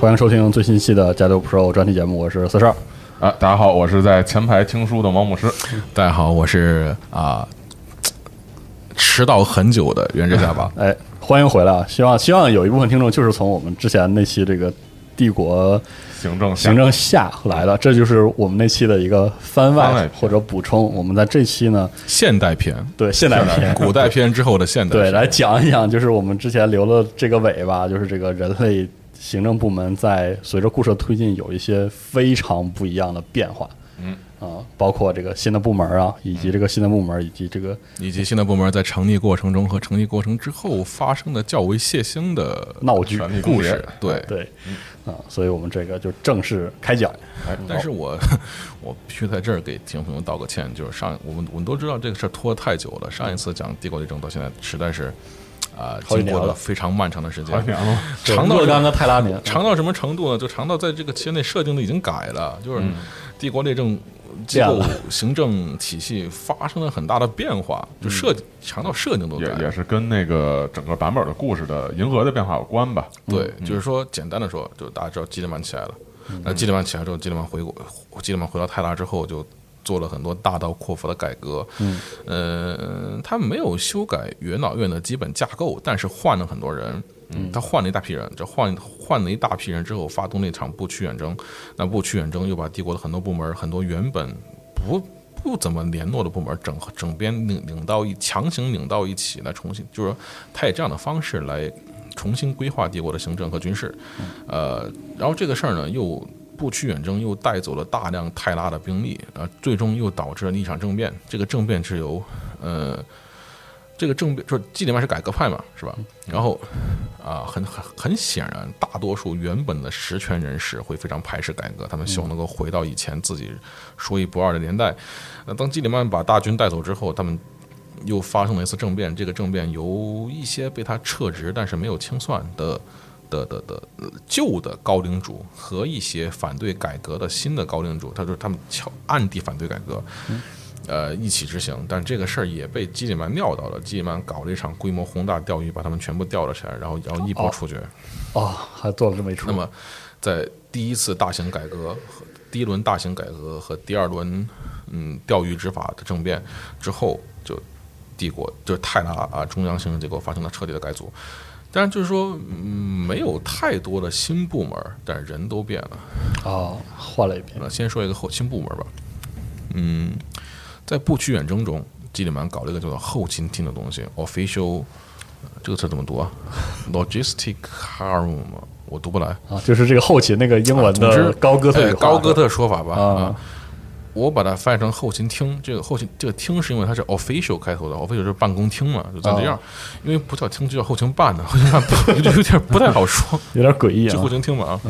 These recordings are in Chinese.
欢迎收听最新期的《加六 Pro》专题节目，我是四十二。啊，大家好，我是在前排听书的毛牧师。大家好，我是啊，迟到很久的袁志下吧。哎，欢迎回来啊！希望希望有一部分听众就是从我们之前那期这个帝国行政行政下来的，这就是我们那期的一个番外外篇或者补充。我们在这期呢，现代篇，对现代篇，古代篇之后的现代对篇，来讲一讲，就是我们之前留了这个尾巴，就是这个人类行政部门在随着故事的推进有一些非常不一样的变化。嗯啊，包括这个新的部门啊，以及这个新的部门，以及这个以及新的部门在成立过程中和成立过程之后发生的较为血腥的闹剧故事。对，对，啊，所以我们这个就正式开讲。哎，但是我 我必须在这儿给听众朋友道个歉，就是上我们我们都知道这个事儿拖得太久了，上一次讲帝国内政到现在实在是啊、经过了非常漫长的时间。好，几年了，长到什么若干个泰拉年，长到什么程度呢？就长到在这个期间内设定的已经改了，就是嗯。帝国内政机构行政体系发生了很大的变化，就设计长到设定都改。了。也也是跟那个整个版本的故事的银河的变化有关吧？对，就是说，简单的说，就大家知道基德曼起来了，那基德曼起来之后，基德曼回国，基德曼回到泰拉之后，就做了很多大刀阔斧的改革。嗯，呃，他没有修改元老院的基本架构，但是换了很多人。嗯，他换了一大批人，这换换了一大批人之后，发动那场不屈远征，那不屈远征又把帝国的很多部门，很多原本不不怎么联络的部门整整编领领到一强行领到一起来重新，就是说他以这样的方式来重新规划帝国的行政和军事，呃，然后这个事儿呢又不屈远征，又带走了大量泰拉的兵力，啊，最终又导致了一场政变。这个政变是由呃。这个政变就是基里曼是改革派嘛，是吧？然后啊，很很很显然，大多数原本的实权人士会非常排斥改革，他们希望能够回到以前自己说一不二的年代。那当基里曼把大军带走之后，他们又发生了一次政变。这个政变由一些被他撤职但是没有清算的的的的呃旧的高领主和一些反对改革的新的高领主，他说他们悄暗地反对改革。呃，一起执行，但这个事儿也被基里曼料到了。基里曼搞了一场规模宏大钓鱼，把他们全部钓了起来，然后然后一波处决。哦，还做了这么一出。那么，在第一次大型改革和第一轮大型改革和第二轮嗯钓鱼执法的政变之后，就帝国就是泰拉啊中央行政结构发生了彻底的改组。当然，就是说，嗯，没有太多的新部门，但是人都变了。哦，换了一遍。那先说一个后新部门吧。嗯，在不屈远征中，基里曼搞了一个叫做后勤厅的东西 （official 这个词怎么读啊？logisticarum，我读不来。啊，就是这个后勤那个英文的高哥特高哥特说法吧啊啊。我把它翻译成后勤厅，这个后勤这个厅是因为它是 official 开头的，official 就是办公厅嘛，就像这样。哦因为不叫厅就叫后勤办的，后勤办不有点不太好说。有点诡异就后啊。勤厅嘛啊。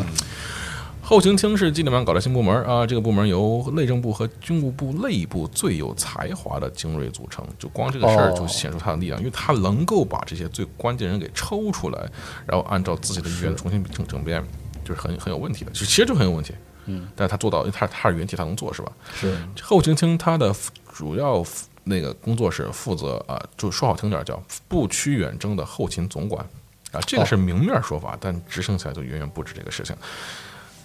后勤厅是基里曼搞的新部门啊，这个部门由内政部和军务部内部最有才华的精锐组成。就光这个事儿哦就显出他的力量，因为他能够把这些最关键人给抽出来，然后按照自己的意愿重新整整编，就是很很有问题的。就其实就很有问题。嗯，但是他做到，因为他他是原体，他能做是吧？是。后勤厅他的主要那个工作是负责啊，就说好听点叫不屈远征的后勤总管。啊，这个是明面说法，但执行起来就远远不止这个事情。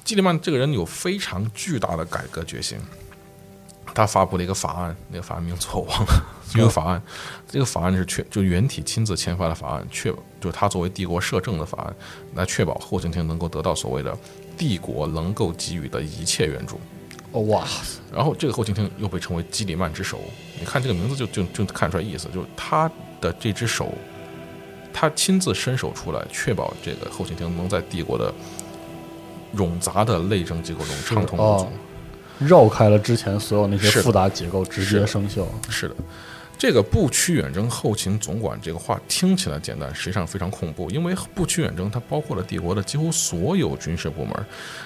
基里曼这个人有非常巨大的改革决心，他发布了一个法案，那个法案名字我忘了，一个法案，这个法案是确就原体亲自签发的法案，确就是他作为帝国摄政的法案，来确保后勤厅能够得到所谓的帝国能够给予的一切援助。哦哇，然后这个后勤厅又被称为基里曼之手，你看这个名字就就就看出来意思，就是他的这只手，他亲自伸手出来，确保这个后勤厅能在帝国的冗杂的内政机构中畅通无阻。哦绕开了之前所有那些复杂结构，直接生效。是的，这个不屈远征后勤总管这个话听起来简单，实际上非常恐怖，因为不屈远征它包括了帝国的几乎所有军事部门，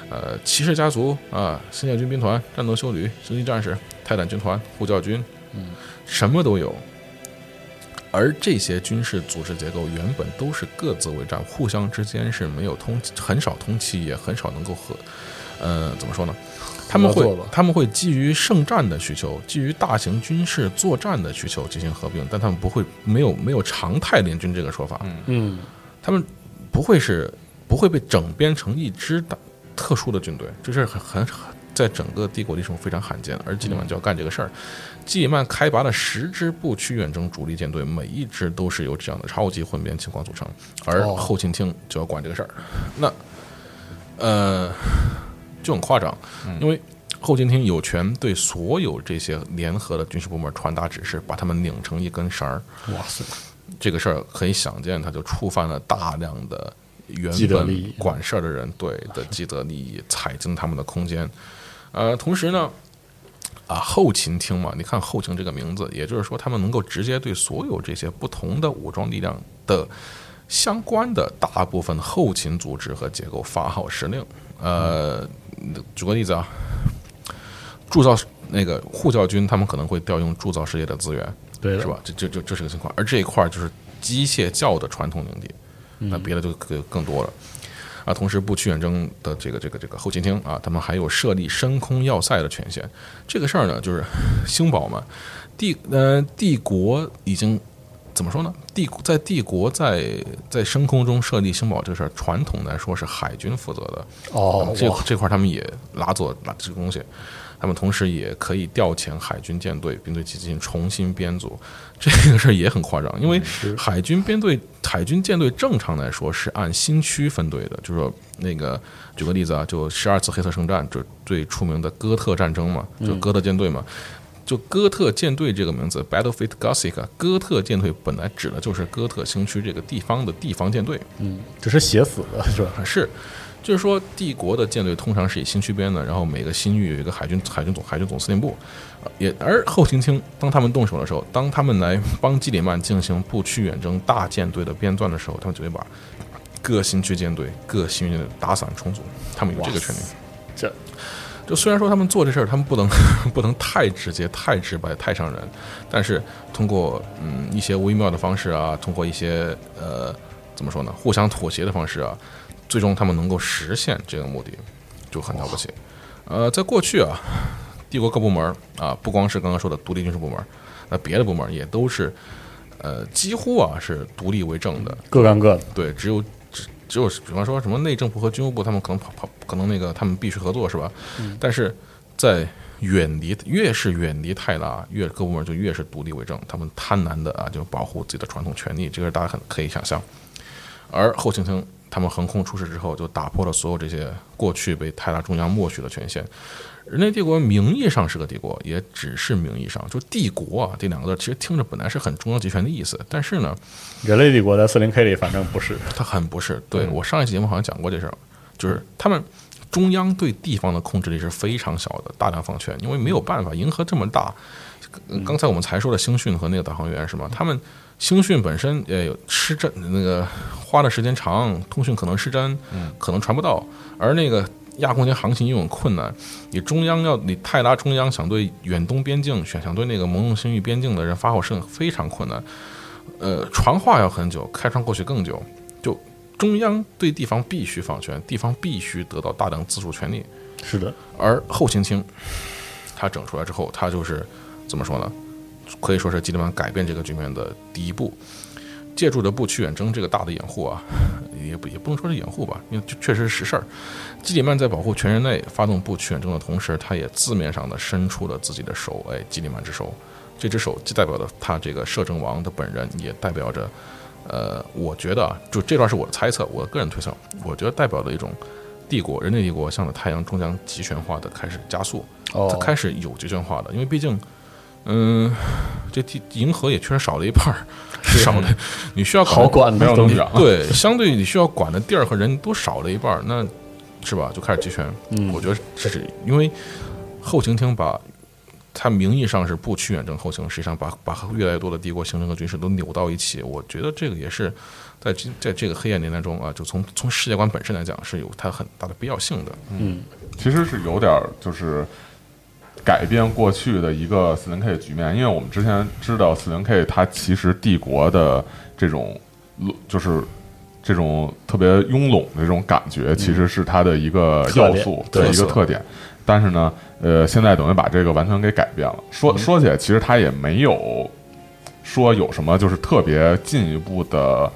呃，骑士家族啊，星舰军兵团、战斗修旅、星际战士、泰坦军团、护教军，嗯，什么都有。而这些军事组织结构原本都是各自为战，互相之间是没有通，很少通气，也很少能够和，呃，怎么说呢？他们会他们会基于圣战的需求，基于大型军事作战的需求进行合并，但他们不会没有没有常态联军这个说法，嗯，他们不会是不会被整编成一支的特殊的军队，这是很很很在整个帝国历史中非常罕见的。而基里曼就要干这个事儿，基里曼开拔了十支部区远征主力舰队，每一支都是由这样的超级混编情况组成，而哦后勤厅就要管这个事儿。那呃就很夸张，因为。后勤厅有权对所有这些联合的军事部门传达指示，把他们拧成一根绳儿，哇塞，这个事儿可以想见，他就触犯了大量的原本管事儿的人对的既得利益，踩进他们的空间。呃，同时呢，啊，后勤厅嘛，你看后勤这个名字，也就是说，他们能够直接对所有这些不同的武装力量的相关的大部分后勤组织和结构发号施令。呃，举个例子啊，铸造那个护教军，他们可能会调用铸造世界的资源，对是吧？这这这这是个情况，而这一块儿就是机械教的传统领地，那别的就更更多了。啊，同时不屈远征的这个这个这个后勤厅啊，他们还有设立深空要塞的权限。这个事儿呢，就是 星堡嘛，帝呃帝国已经怎么说呢？帝国在帝国在在深空中设立星堡这个事儿，传统来说是海军负责的，哦，这哇这块他们也拿走拿这个东西，他们同时也可以调遣海军舰队，并对其进行重新编组。这个事儿也很夸张，因为海军编队、海军舰队正常来说是按新区分队的，就是说那个举个例子啊，就十二次黑色圣战，就最出名的哥特战争嘛，就哥特舰队嘛。就哥特舰队这个名字，Battlefield Gothic，哥特舰队本来指的就是哥特星区这个地方的地方舰队，嗯，只是写死的是吧？啊，是，就是说帝国的舰队通常是以新区编的，然后每个新域有一个海军海军总海军总司令部，呃也而后勤厅当他们动手的时候，当他们来帮基里曼进行不屈远征大舰队的编纂的时候，他们就会把各新区舰队、各新域的打散重组，他们有这个权利。这就虽然说他们做这事儿，他们不能 不能太直接、太直白、太伤人，但是通过嗯一些微妙的方式啊，通过一些呃怎么说呢，互相妥协的方式啊，最终他们能够实现这个目的，就很了不起。呃，在过去啊，帝国各部门啊，不光是刚刚说的独立军事部门，那别的部门也都是呃几乎啊是独立为政的，各干各的，对，只有只只有比方说什么内政部和军务部，他们可能跑跑可能那个他们必须合作是吧？但是在远离越是远离泰拉，越各部门就越是独立为政，他们贪婪的啊，就保护自己的传统权利，这个大家很可以想象。而后勤厅他们横空出世之后，就打破了所有这些过去被泰拉中央默许的权限。人类帝国名义上是个帝国，也只是名义上。就帝国啊这两个字，其实听着本来是很中央集权的意思，但是呢，人类帝国在四零 K 里反正不是，它很不是。对我上一期节目好像讲过这事儿，就是他们中央对地方的控制力是非常小的，大量放权，因为没有办法，银河这么大。呃刚才我们才说的星讯和那个导航员是吗？他们星讯本身也有失真，那个花的时间长，通讯可能失真，可能传不到，而那个。亚空间航行又很困难，你中央要你泰拉中央想对远东边境想想对那个蒙弄星域边境的人发号施令非常困难，呃，传话要很久，开船过去更久。就中央对地方必须放权，地方必须得到大量自主权利。是的，而后行清他整出来之后，他就是怎么说呢？可以说是基德曼改变这个局面的第一步。借助着不屈远征这个大的掩护啊，也不也不能说是掩护吧，因为确实是实事儿。基里曼在保护全人类、发动不屈远征的同时，他也字面上的伸出了自己的手，哎，基里曼之手。这只手既代表了他这个摄政王的本人，也代表着，呃，我觉得啊，就这段是我的猜测，我个人推测，我觉得代表了一种帝国，人类帝国向着太阳终将集权化的开始加速，哦它开始有集权化的，因为毕竟，嗯，这地银河也确实少了一半儿，少了，你需要好管的东西没有那么远，对，相对你需要管的地儿和人都少了一半儿，那是吧？就开始集权。嗯我觉得这是因为后勤厅把它名义上是不屈远征后勤，实际上把把越来越多的帝国行政和军事都扭到一起。我觉得这个也是在这 在这个黑暗年代中啊，就从从世界观本身来讲是有它很大的必要性的。嗯，其实是有点儿就是改变过去的一个四零 K 的局面，因为我们之前知道四零 K 它其实帝国的这种就是这种特别拥拢的这种感觉，其实是它的一个要素，对一个特点。但是呢，呃，现在等于把这个完全给改变了。说说起来，其实它也没有说有什么就是特别进一步的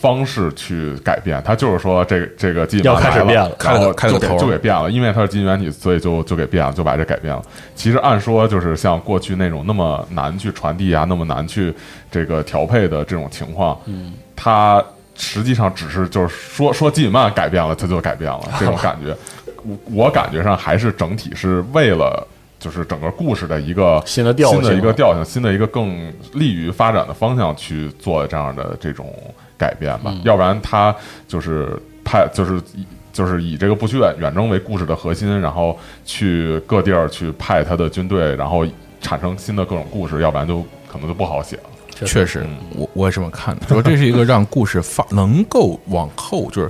方式去改变，它就是说这个这个基因要开始变了开了然后就给个开了头就给变了，因为它是基因原体，所以就就给变了，就把这改变了。其实按说就是像过去那种那么难去传递啊，那么难去这个调配的这种情况，嗯，它实际上只是就是说 说基本曼改变了，它就改变了这种感觉。我我感觉上还是整体是为了就是整个故事的一个新的调性新的一个调性，新的一个更利于发展的方向去做这样的这种改变吧，要不然他就是派就是以就是以这个不屈远远征为故事的核心，然后去各地儿去派他的军队，然后产生新的各种故事，要不然就可能就不好写了。确实，我我也这么看的，说这是一个让故事发能够往后就是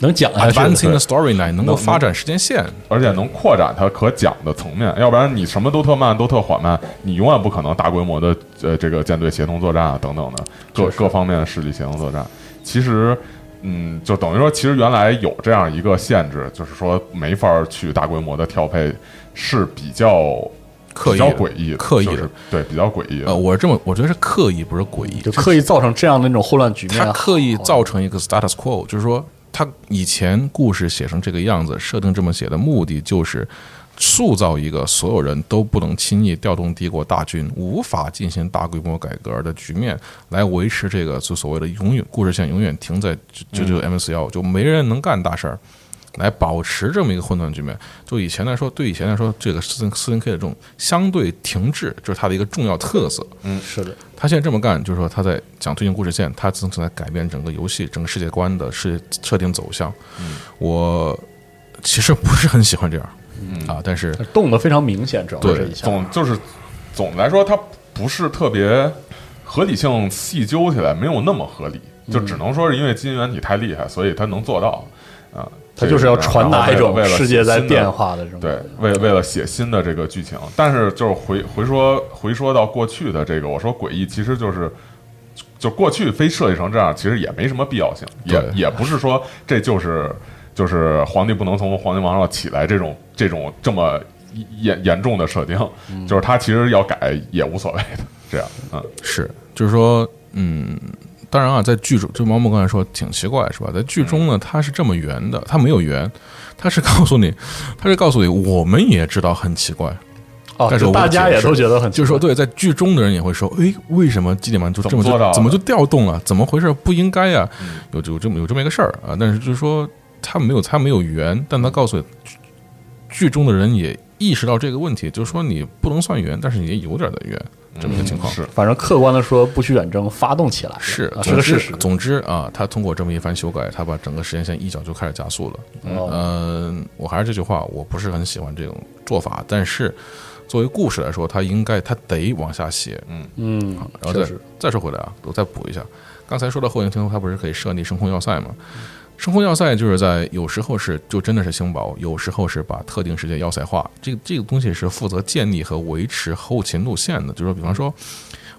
能讲下去的。Advancing the storyline 能够发展时间线。而且能扩展它可讲的层面，要不然你什么都特慢，都特缓慢，你永远不可能大规模的呃这个舰队协同作战啊等等的各各方面的势力协同作战。其实，嗯，就等于说，其实原来有这样一个限制，就是说没法去大规模的调配，是比较比较刻意的诡异的，刻意的。就是对比较诡异。呃，我是这么，我觉得是刻意，不是诡异，就刻意造成这样的那种混乱局面，他刻意造成一个 status quo，就是说他以前故事写成这个样子，设定这么写的目的就是塑造一个所有人都不能轻易调动帝国大军，无法进行大规模改革的局面，来维持这个就所谓的永远故事线永远停在就就就 M 四幺，就没人能干大事儿。来保持这么一个混乱局面，就以前来说，对以前来说，这个四零四零 K 的这种相对停滞，就是它的一个重要特色。嗯，是的，他现在这么干，就是说他在讲推进故事线，他正在改变整个游戏、整个世界观的世设定走向。嗯我其实不是很喜欢这样，嗯啊，但是动的非常明显，主要是对一下，总就是总的来说，它不是特别合理性细究起来没有那么合理，就只能说是因为基因原体太厉害，所以它能做到啊。它就是要传达一种为了世界在变化的这种对，为为了写新的这个剧情，但是就是回回说回说到过去的这个，我说诡异，其实就是就过去非设计成这样，其实也没什么必要性，也也不是说这就是就是皇帝不能从黄金王上起来这种这种这么严严重的设定，就是他其实要改也无所谓的，这样，嗯，是就是说，嗯，当然啊，在剧中，就毛毛刚才说挺奇怪是吧？在剧中呢，他是这么圆的，他没有圆，他是告诉你，他是告诉你，我们也知道很奇怪。哦，但是大家也都觉得很奇怪，就是说，对，在剧中的人也会说，诶，为什么基点曼就这么怎么做到的就怎么就调动了？怎么回事？不应该呀、嗯有有这么有这么一个事儿啊。但是就是说，他没有他没有圆，但他告诉剧剧中的人也意识到这个问题，就是说你不能算圆，但是你也有点的缘，这么一个情况。是反正客观的说，不许远征发动起来了是啊，是总之个事实。总之啊，他通过这么一番修改，他把整个时间线一脚就开始加速了。哦嗯，我还是这句话，我不是很喜欢这种做法，但是作为故事来说，他应该他得往下写。嗯嗯，然后再确实，再说回来啊，我再补一下，刚才说到后行厅，它不是可以设立升空要塞吗？升空要塞就是在有时候是就真的是星堡，有时候是把特定世界要塞化。这个这个东西是负责建立和维持后勤路线的，就是说，比方说。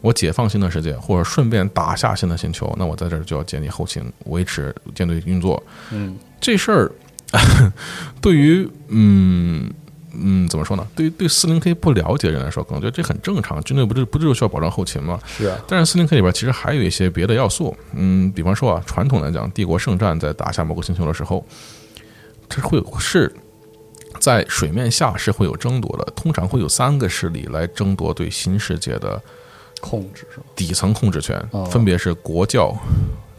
我解放新的世界，或者顺便打下新的星球，那我在这儿就要建立后勤，维持舰队运作。嗯，这事儿 对于嗯嗯怎么说呢？对于对四零 K 不了解的人来说，可能觉得这很正常。军队不就不就是需要保障后勤吗？是啊，但是四零 K 里边其实还有一些别的要素，嗯，比方说啊，传统来讲，帝国圣战在打下某个星球的时候，这会有是在水面下是会有争夺的，通常会有三个势力来争夺对新世界的控制？底层控制权哦，分别是国教、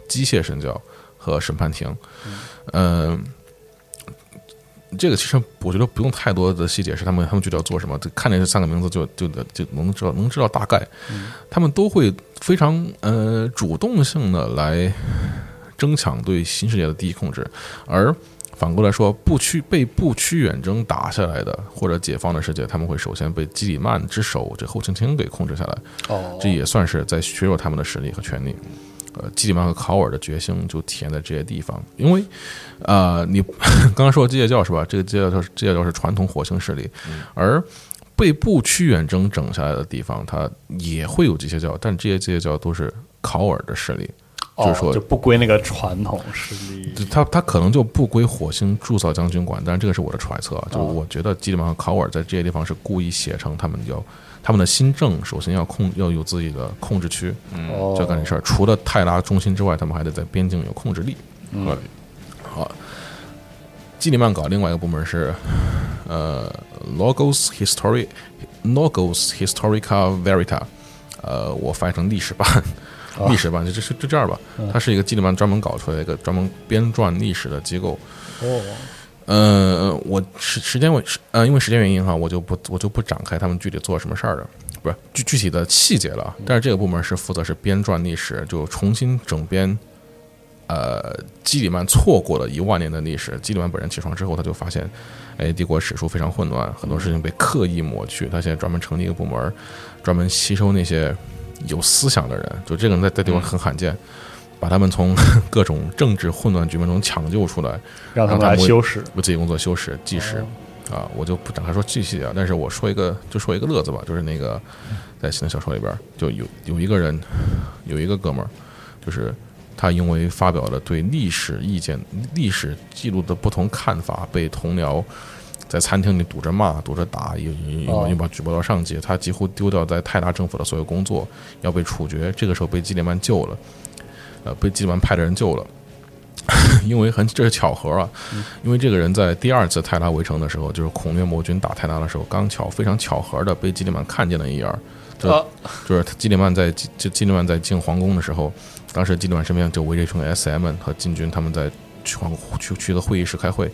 机械神教和审判庭。嗯、这个其实我觉得不用太多的细解释，他们他们具体要做什么，就看见这三个名字就就就能知道能知道大概。他们都会非常呃主动性的来争抢对新世界的第一控制，而反过来说，不屈被不屈远征打下来的或者解放的世界，他们会首先被基里曼之手这后勤厅给控制下来。哦，这也算是在削弱他们的实力和权力。呃，基里曼和考尔的决心就体现在这些地方，因为，呃，你 刚刚说的机械教是吧？这个机械教是机械教是传统火星势力，而被不屈远征整下来的地方，它也会有机械教，但这些机械教都是考尔的势力，就是说哦就不归那个传统势力。就他他可能就不归火星铸造将军管，但是这个是我的揣测，就是我觉得基里曼和考尔在这些地方是故意写成他们要他们的新政首先要控要有自己的控制区，嗯，就要干这事儿。除了泰拉中心之外，他们还得在边境有控制力。嗯，好。基里曼搞另外一个部门是，呃，Logos Histori Logos Historica Verita，呃，我翻译成历史版，哦 历史办就就就这样吧。它是一个基里曼专门搞出来一个专门编撰历史的机构。哦，呃，我时时间我呃，因为时间原因哈，我就不我就不展开他们具体做什么事儿了，不是具具体的细节了。但是这个部门是负责是编撰历史，就重新整编。呃，基里曼错过了一万年的历史。基里曼本人起床之后，他就发现，哎，帝国史书非常混乱，很多事情被刻意抹去。他现在专门成立一个部门，专门吸收那些有思想的人。就这个人在在帝国很罕见，把他们从 各种政治混乱局面中抢救出来，让他们来修饰。为自己工作修饰计时。啊，我就不展开说具体啊，但是我说一个，就说一个乐子吧，就是那个在新的小说里边，就有有一个人，有一个哥们儿，就是他因为发表了对历史意见、历史记录的不同看法，被同僚在餐厅里堵着骂、堵着打，又又把举报到上级，他几乎丢掉在泰达政府的所有工作，要被处决。这个时候被基里曼救了，呃，被基里曼派的人救了。因为很这是巧合啊，因为这个人在第二次泰拉围城的时候，就是孔虐魔军打泰拉的时候，刚巧非常巧合的被基里曼看见了一眼，就啊就是基里曼在基基里曼在进皇宫的时候，当时基里曼身边就围着一群 S.M 和禁军，他们在去皇去去的会议室开会，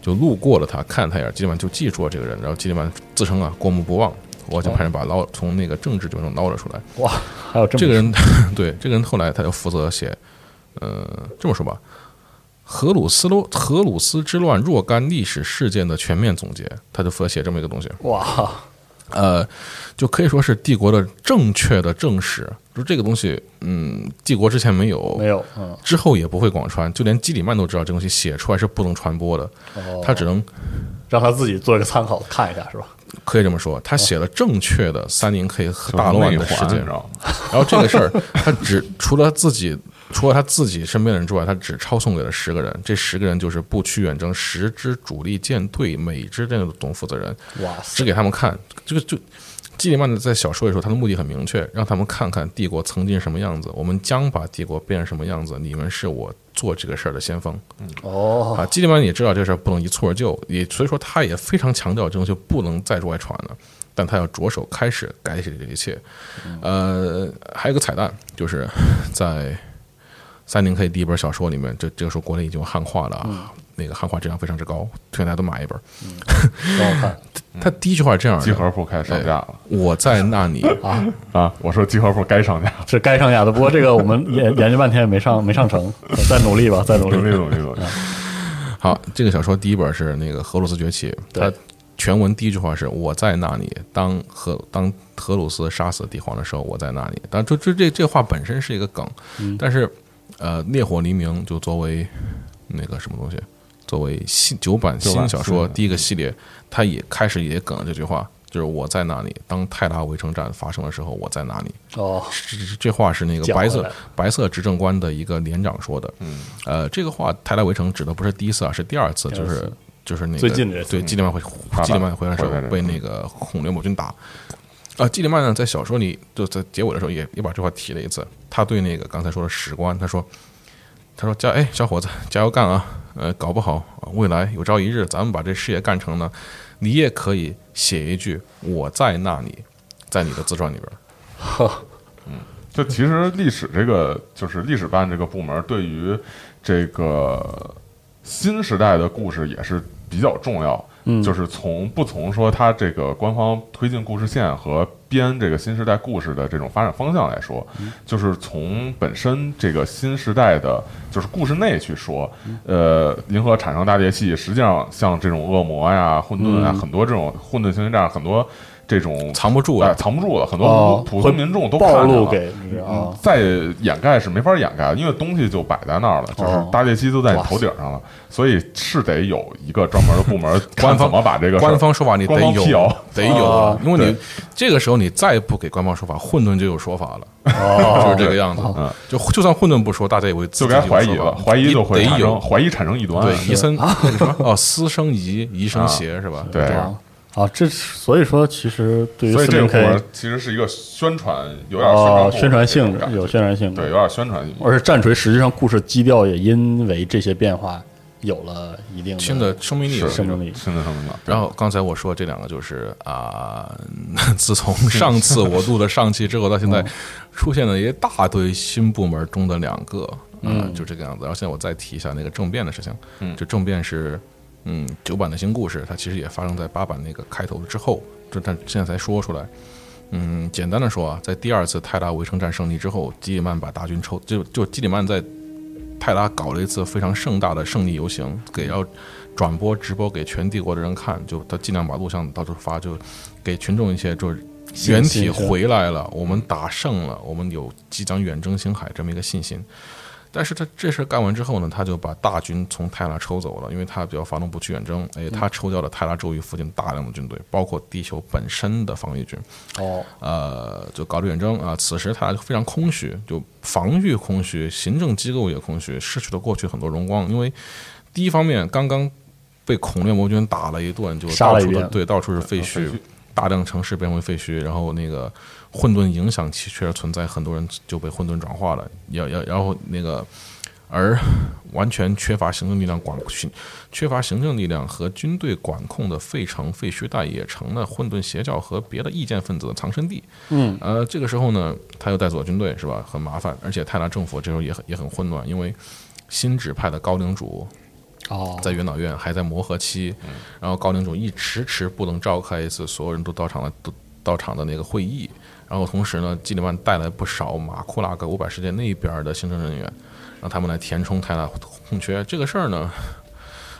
就路过了他，看了他一眼，基里曼就记住了这个人，然后基里曼自称啊过目不忘，我就派人把他捞从那个政治局中捞了出来。哇，还有这么这个人，对这个人后来他就负责写，呃，这么说吧，荷鲁斯洛荷鲁斯之乱若干历史事件的全面总结，他就负责写这么一个东西。哇，呃，就可以说是帝国的正确的正史。就这个东西，嗯，帝国之前没有，没有，嗯，之后也不会广传，就连基里曼都知道这东西写出来是不能传播的，哦他只能让他自己做一个参考看一下，是吧？可以这么说，他写了正确的三零 K 和大乱的事件内环你知，道吗？然后这个事儿，他只除了自己，除了他自己身边的人之外，他只抄送给了十个人。这十个人就是不屈远征十支主力舰队每支舰队的总负责人，哇只，给他们看。这个就基里曼的在小说里说，他的目的很明确，让他们看看帝国曾经什么样子，我们将把帝国变成什么样子。你们是我做这个事儿的先锋。哦，啊，基里曼也知道这事儿不能一蹴而就，也所以说他也非常强调这东西不能再外传了。但他要着手开始改写这一切。呃，还有个彩蛋，就是 在三零 K 第一本小说里面，这这个时候国内已经有汉化了啊，那个汉化质量非常之高，推荐大家都买一本。很好看他第一句话是这样的：集合铺开始上架了我在那里。啊，啊！我说集合铺该上架，是该上架的。不过这个我们 研研究半天也没上没上成，再努力吧，再努力。努力努力努力。好，这个小说第一本是那个荷鲁斯崛起，对它全文第一句话是我在那里，当荷当荷鲁斯杀死帝皇的时候，我在那里。当然，这这这这话本身是一个梗，但是呃，烈火黎明就作为那个什么东西，作为新九版新小说第一个系列，它也开始也梗了这句话，就是我在哪里，当泰拉围城战发生的时候，我在哪里。哦，这这这话是那个白色白色执政官的一个连长说的。嗯，呃，这个话泰拉围城指的不是第一次啊，是第二次，就是就是那个最近对基里曼回打基里曼回来时候被那个孔略魔军打。啊，基里曼呢，在小说里就在结尾的时候也也把这话提了一次。他对那个刚才说的史官，他说：“他说加哎，小伙子，加油干啊！呃，搞不好啊未来有朝一日咱们把这事业干成呢，你也可以写一句我在那里，在你的自传里边。”就其实历史这个就是历史办这个部门对于这个新时代的故事也是比较重要。嗯。就是从不从说它这个官方推进故事线和编这个新时代故事的这种发展方向来说，就是从本身这个新时代的，就是故事内去说，呃，银河产生大裂隙，实际上像这种恶魔呀、混沌啊，嗯。很多这种混沌星球战，很多这种藏不住哎了，藏不住了，很多哦，普通民众都暴看见了。露给啊嗯，再掩盖是没法掩盖的，因为东西就摆在那儿了，就是哦大裂机都在你头顶上了，所以是得有一个专门的部门 官方怎么把这个官方说法你得有谣，得有因为你这个时候你再不给官方说法，混沌就有说法了，哦就是这个样子。嗯。就就算混沌不说，大家也会自己就该怀疑了，怀疑就会得有。怀疑产生异端，对疑生那个什么哦，思生疑，疑生邪是吧？对啊，这所以说其实对于这个部 K 其实是一个宣传，有点哦宣传宣传性部门这种感觉有宣传性对，有点宣传性。而且战锤实际上故事基调也因为这些变化有了一定新的生命力是了。生命力。新的生命力。然后刚才我说这两个就是啊，自从上次我录的上期之后到现在，出现了一大堆新部门中的两个，嗯，就这个样子。然后现在我再提一下那个政变的事情，嗯就政变是嗯九版的新故事，它其实也发生在八版那个开头之后，这但现在才说出来。嗯，简单的说啊，在第二次泰拉围城战胜利之后，基里曼把大军抽，就就基里曼在泰拉搞了一次非常盛大的胜利游行，给要转播直播给全帝国的人看，就他尽量把录像到处发，就给群众一些就是原体回来了，我们打胜了，我们有即将远征星海这么一个信心。但是他这事干完之后呢，他就把大军从泰拉抽走了，因为他要发动不去远征，哎，他抽调了泰拉周围附近大量的军队，包括地球本身的防御军，哦，呃，就搞了远征啊。此时泰拉就非常空虚，就防御空虚，行政机构也空虚，失去了过去很多荣光。因为第一方面，刚刚被孔略魔军打了一顿，就到处的对，到处是废墟，大量城市变为废墟，然后那个混沌影响其确实存在，很多人就被混沌转化了。要要，然后那个而完全缺乏行政力量管训，缺乏行政力量和军队管控的费城废墟带也成了混沌邪教和别的意见分子的藏身地。嗯，呃，这个时候呢，他又带走了军队，是吧？很麻烦，而且泰拉政府这时候也很也很混乱，因为新指派的高领主哦，在元老院还在磨合期，然后高领主一迟迟不能召开一次所有人都到场的都到场的那个会议，然后同时呢，基里曼带来不少马库拉格五百世界那边的行政人员，让他们来填充泰拉空缺。这个事儿呢，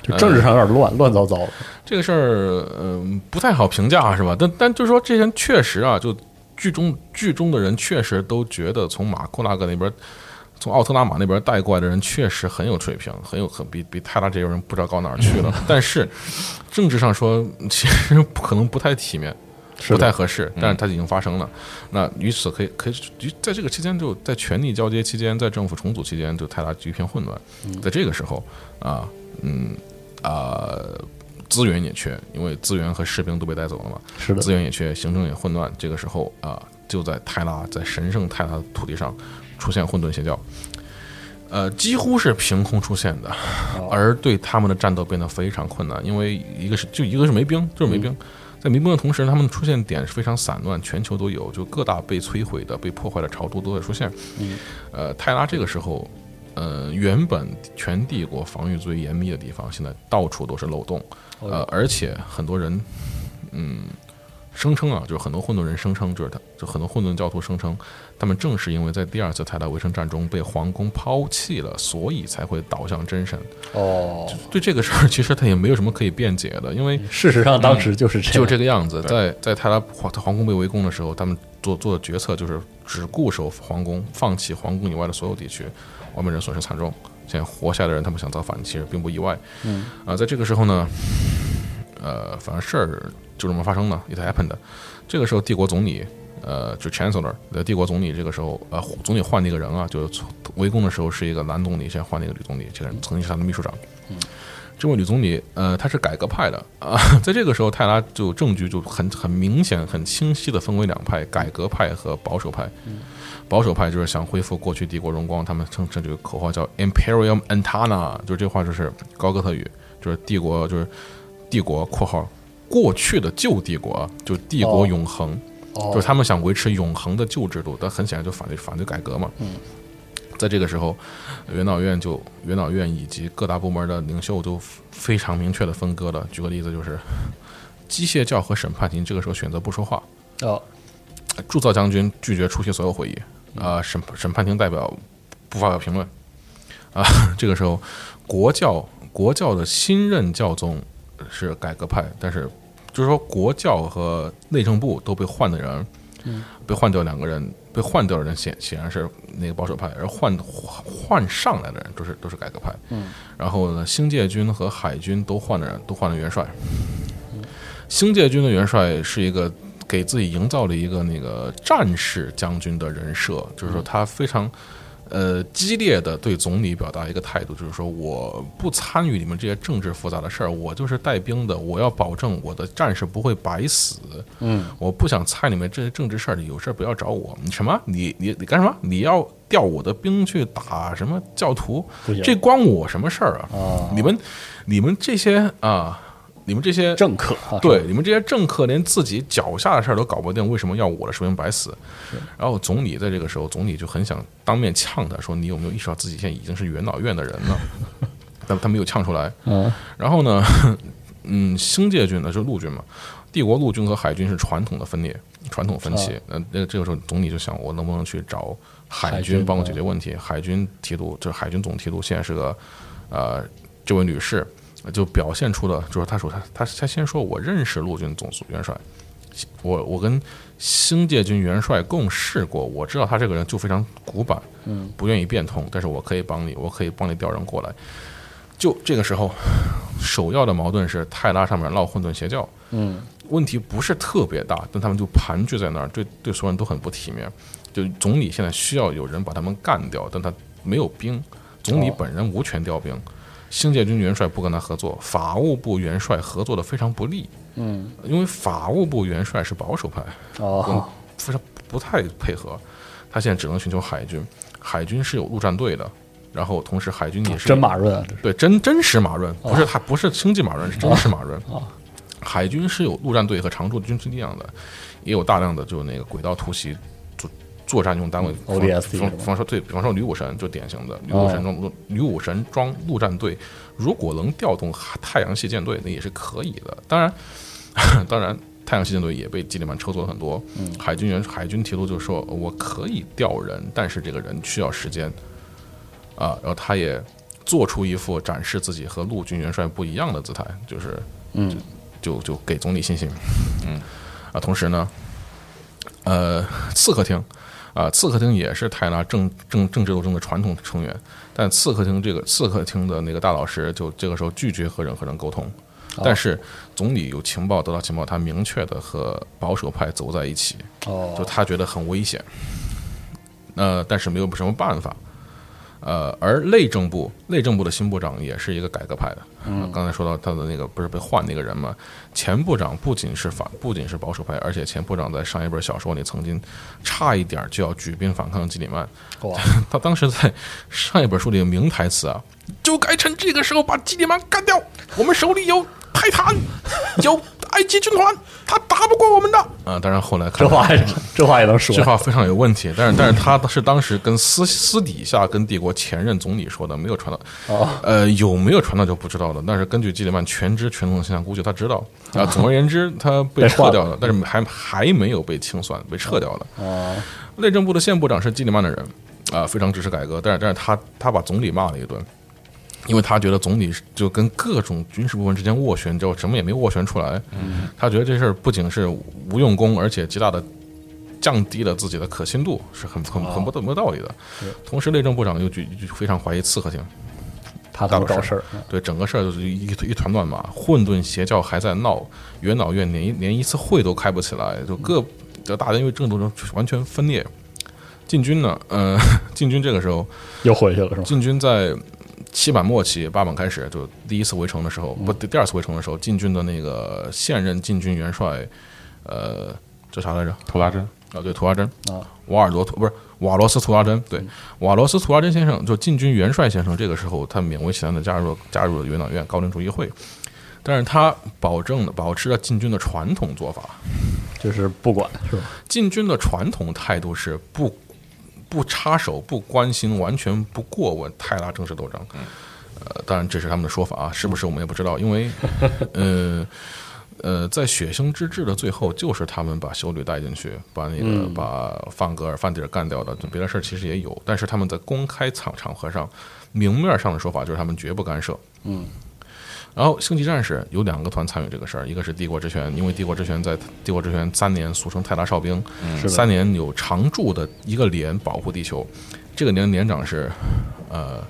就政治上有点乱，乱糟糟的。这个事儿，嗯、不太好评价，是吧？但但就是说，这些人确实啊，就剧中剧中的人确实都觉得，从马库拉格那边，从奥特拉玛那边带过来的人，确实很有水平，很有很比比泰拉这些人不知道高哪儿去了。但是政治上说，其实不可能不太体面。不太合适，但是它已经发生了。那于此可以可以在这个期间，就在权力交接期间，在政府重组期间，就泰拉一片混乱。在这个时候啊，嗯啊、资源也缺，因为资源和士兵都被带走了嘛，是的资，源也缺，行政也混乱。这个时候啊，就在泰拉，在神圣泰拉的土地上出现混沌邪教。呃，几乎是凭空出现的，而对他们的战斗变得非常困难，因为一个是就一个是没兵，就是没兵，在民崩的同时，他们出现点是非常散乱，全球都有，就各大被摧毁的、被破坏的朝都都在出现。嗯，呃，泰拉这个时候，呃，原本全帝国防御最严密的地方，现在到处都是漏洞。呃，而且很多人，嗯，声称啊，就是很多混沌人声称，就是他，就很多混沌教徒声称，他们正是因为在第二次泰拉围城战中被皇宫抛弃了，所以才会倒向真神。哦，对这个事儿，其实他也没有什么可以辩解的，因为 事实上当时就是这样，就这个样子。在在泰拉皇皇宫被围攻的时候，他们做做的决策就是只固守皇宫，放弃皇宫以外的所有地区，外面人损失惨重。现在活下来的人，他们想造反，其实并不意外。嗯啊，在这个时候呢，呃，反正事儿就这么发生了，it happened。这个时候，帝国总理，呃，就 chancellor 的帝国总理，这个时候，呃，总理换那个人啊，就围攻的时候是一个男总理，现在换了一个女总理，这个人曾经是他的秘书长。嗯，这位女总理，呃，她是改革派的啊。在这个时候，泰拉就证据就很很明显、很清晰的分为两派：改革派和保守派。保守派就是想恢复过去帝国荣光，他们称这个口号叫 Imperium Antana，就是这话就是高哥特语，就是帝国就是帝国（括号过去的旧帝国），就帝国永恒，哦就是他们想维持永恒的旧制度，但很显然就反对反对改革嘛。嗯，在这个时候，元老院就元老院以及各大部门的领袖都非常明确的分割了。举个例子，就是机械教和审判庭这个时候选择不说话，哦，铸造将军拒绝出席所有会议，啊、审审判庭代表不发表评论，啊、这个时候国教国教的新任教宗是改革派，但是就是说国教和内政部都被换的人，嗯，被换掉两个人，被换掉的人显显然是那个保守派，而换换换上来的人都是都是改革派，嗯，然后呢，星界军和海军都换的人都换了元帅，星界军的元帅是一个给自己营造了一个那个战士将军的人设，就是说他非常呃激烈的对总理表达一个态度，就是说我不参与你们这些政治复杂的事儿，我就是带兵的，我要保证我的战士不会白死，嗯，我不想参与你们这些政治事儿，有事儿不要找我。你什么？你你你干什么？你要调我的兵去打什么教徒？这关我什么事儿啊？啊，你们你们这些啊，你们这些政客啊，对，你们这些政客连自己脚下的事儿都搞不定，为什么要我的士兵白死？然后总理在这个时候，总理就很想当面呛他说：“你有没有意识到自己现在已经是元老院的人了？” 但他没有呛出来。嗯然后呢，嗯，星界军呢是陆军嘛，帝国陆军和海军是传统的分裂，传统分歧。那那这个时候总理就想，我能不能去找海军帮我解决问题？海军提督就是海军总提督，现在是个呃这位女士，就表现出了就是他说他他他先说我认识陆军总司元帅，我我跟星界军元帅共事过，我知道他这个人就非常古板，嗯，不愿意变通，但是我可以帮你，我可以帮你调人过来。就这个时候，首要的矛盾是泰拉上面闹混沌邪教，嗯问题不是特别大，但他们就盘踞在那儿，对对所有人都很不体面。就总理现在需要有人把他们干掉，但他没有兵，总理哦本人无权调兵，星界军元帅不跟他合作，法务部元帅合作的非常不利，嗯，因为法务部元帅是保守派，哦，非常不太配合，他现在只能寻求海军，海军是有陆战队的，然后同时海军也是真马润对，真真实马润，不是他，不是星际马润，是真实马润。哦海军是有陆战队和常驻军事力量的，也有大量的就那个轨道突袭作作战用单位，比方说对，比方说女武神就典型的女武神装陆女武神装陆战队，如果能调动太阳系舰队，那也是可以的。当然，当然。太阳系舰队也被基里曼抽走了很多，海军员海军提督就说我可以调人，但是这个人需要时间。啊，然后他也做出一副展示自己和陆军元帅不一样的姿态，就是嗯。就就给总理信心，嗯。啊，同时呢，呃，刺客厅啊，刺客厅也是泰拉政政政治斗争的传统成员，但刺客厅这个刺客厅的那个大老师就这个时候拒绝和任何人沟通，但是总理有情报得到情报，他明确的和保守派走在一起，哦，就他觉得很危险，呃，但是没有什么办法。呃，而内政部内政部的新部长也是一个改革派的。嗯，刚才说到他的那个不是被换那个人嘛？前部长不仅是反，不仅是保守派，而且前部长在上一本小说里曾经差一点就要举兵反抗基里曼。哇，他当时在上一本书里的名台词啊，就该趁这个时候把基里曼干掉。我们手里有泰坦，有埃及军团 他打不过我们的啊！当然后来看这话也这话也能说这，话非常有问题，但是但是他是当时跟私私底下跟帝国前任总理说的，没有传到，哦呃，有没有传到就不知道了。但是根据基里曼全知全能的形象，估计他知道啊。总而言之，他被撤掉了，但是还还没有被清算，被撤掉了。哦，内政部的现部长是基里曼的人啊，非常支持改革，但是但是他他把总理骂了一顿。因为他觉得总理就跟各种军事部门之间斡旋，就什么也没斡旋出来。嗯，他觉得这事儿不仅是无用功，而且极大的降低了自己的可信度，是很很很不没有道理的。同时，内政部长又就就非常怀疑刺客性，他他们搞事儿，对整个事儿就是一一一团乱麻，混沌邪教还在闹，元老院连一连一次会都开不起来，就各就大家因为政治中完全分裂。进军呢，呃，进军这个时候又回去了是吗？晋军在七版末期，八版开始，就第一次围城的时候，不，第二次围城的时候，禁军的那个现任禁军元帅，呃，叫啥来着？图拉真，啊，对，图拉真。啊，瓦尔多图不是瓦罗斯图拉真，对，瓦罗斯图拉真先生，就禁军元帅先生，这个时候他勉为其难的加入了加入了元老院高龄主义会，但是他保证的保持了禁军的传统做法，就是不管是吧？禁军的传统态度是不不插手、不关心、完全不过问泰拉正式斗争。呃，当然这是他们的说法啊，是不是我们也不知道，因为 呃呃，在血腥之至的最后，就是他们把修女带进去，把那个、把范格尔、范迪尔干掉的。就别的事儿其实也有，但是他们在公开场场合上，明面上的说法就是他们绝不干涉。嗯。然后星际战士有两个团参与这个事儿，一个是帝国之拳，因为帝国之拳在帝国之拳三年，俗称泰拉哨兵，三年有常驻的一个连保护地球。这个连连长是，呃，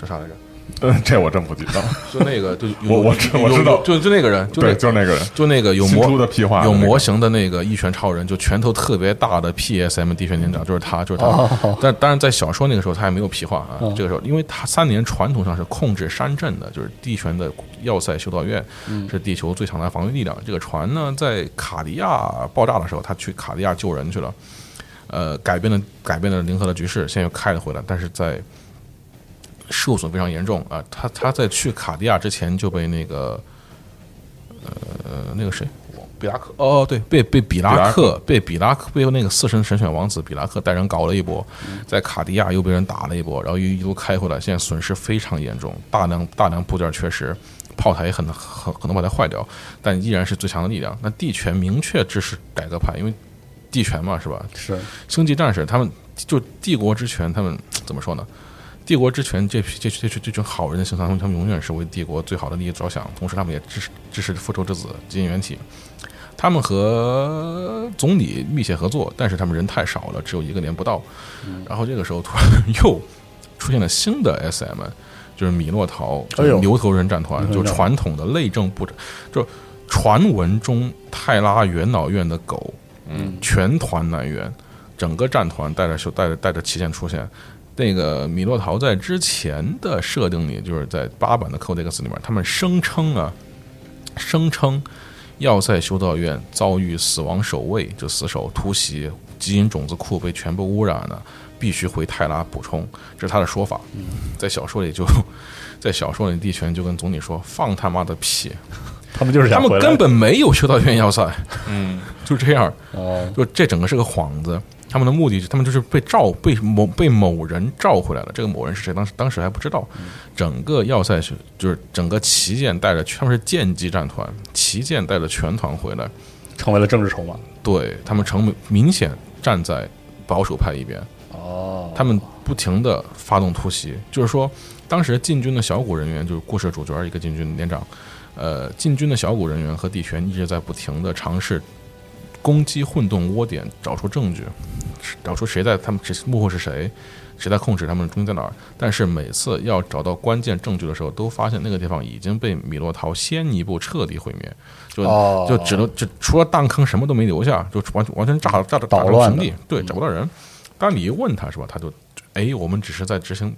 叫啥来着？嗯，这我真不知道。就那个，就有我我知我知道就就那个人，就对，就是那个人，就那个有新模的屁话，有那个模型的那个一拳超人，就拳头特别大的 PSM 地旋连长，就是他，就是他。哦但当然，在小说那个时候，他还没有皮话啊。这个时候，因为他三年传统上是控制山镇的，就是地权的要塞修道院是地球最强大的防御力量。这个船呢，在卡迪亚爆炸的时候，他去卡迪亚救人去了，呃，改变了改变了零和的局势，现在又开了回来，但是在受损非常严重啊。他他在去卡地亚之前就被那个呃那个谁。比拉克哦，对，被被比拉克被比拉克被那个四神神选王子比拉克带人搞了一波，在卡地亚又被人打了一波，然后又一路开回来，现在损失非常严重，大量大量部件缺失，炮台也很很可能把它坏掉，但依然是最强的力量。那地权明确支持改革派，因为地权嘛，是吧？是星际战士他们就帝国之权，他们怎么说呢？帝国之权这批这这这这群好人的形象，他们永远是为帝国最好的利益着想，同时他们也支持支持复仇之子基因元体。他们和总理密切合作，但是他们人太少了，只有一个连不到。然后这个时候突然又出现了新的 SM，就是米诺陶，牛头人战团，就传统的内政部长，就传闻中泰拉元老院的狗，嗯，全团南援，整个战团带着带着带着旗舰出现。那个米洛陶在之前的设定里，就是在八版的 Codex 里面，他们声称啊，声称要塞修道院遭遇死亡守卫，就死守突袭，基因种子库被全部污染了，必须回泰拉补充，这是他的说法。在小说里就，在小说里，地权就跟总理说：“放他妈的屁！他们就是他们根本没有修道院要塞。”嗯，就这样。哦，就这整个是个幌子。他们的目的，他们就是被召被某被某人召回来了。这个某人是谁？当时当时还不知道。整个要塞是就是整个旗舰带着，他们是剑击战团，旗舰带着全团回来，成为了政治筹码。对他们成明显站在保守派一边。哦，他们不停的发动突袭，就是说，当时进军的小股人员，就是故事主角一个进军连长，呃，进军的小股人员和地权一直在不停的尝试攻击混沌窝点，找出证据，找出谁在他们这幕后是谁，谁在控制他们中心在哪儿。但是每次要找到关键证据的时候，都发现那个地方已经被米洛陶先一步彻底毁灭，就、哦就只能就除了弹坑什么都没留下，就完完全炸炸炸成平地，对，找不到人。当你一问他是吧，他就哎，我们只是在执行该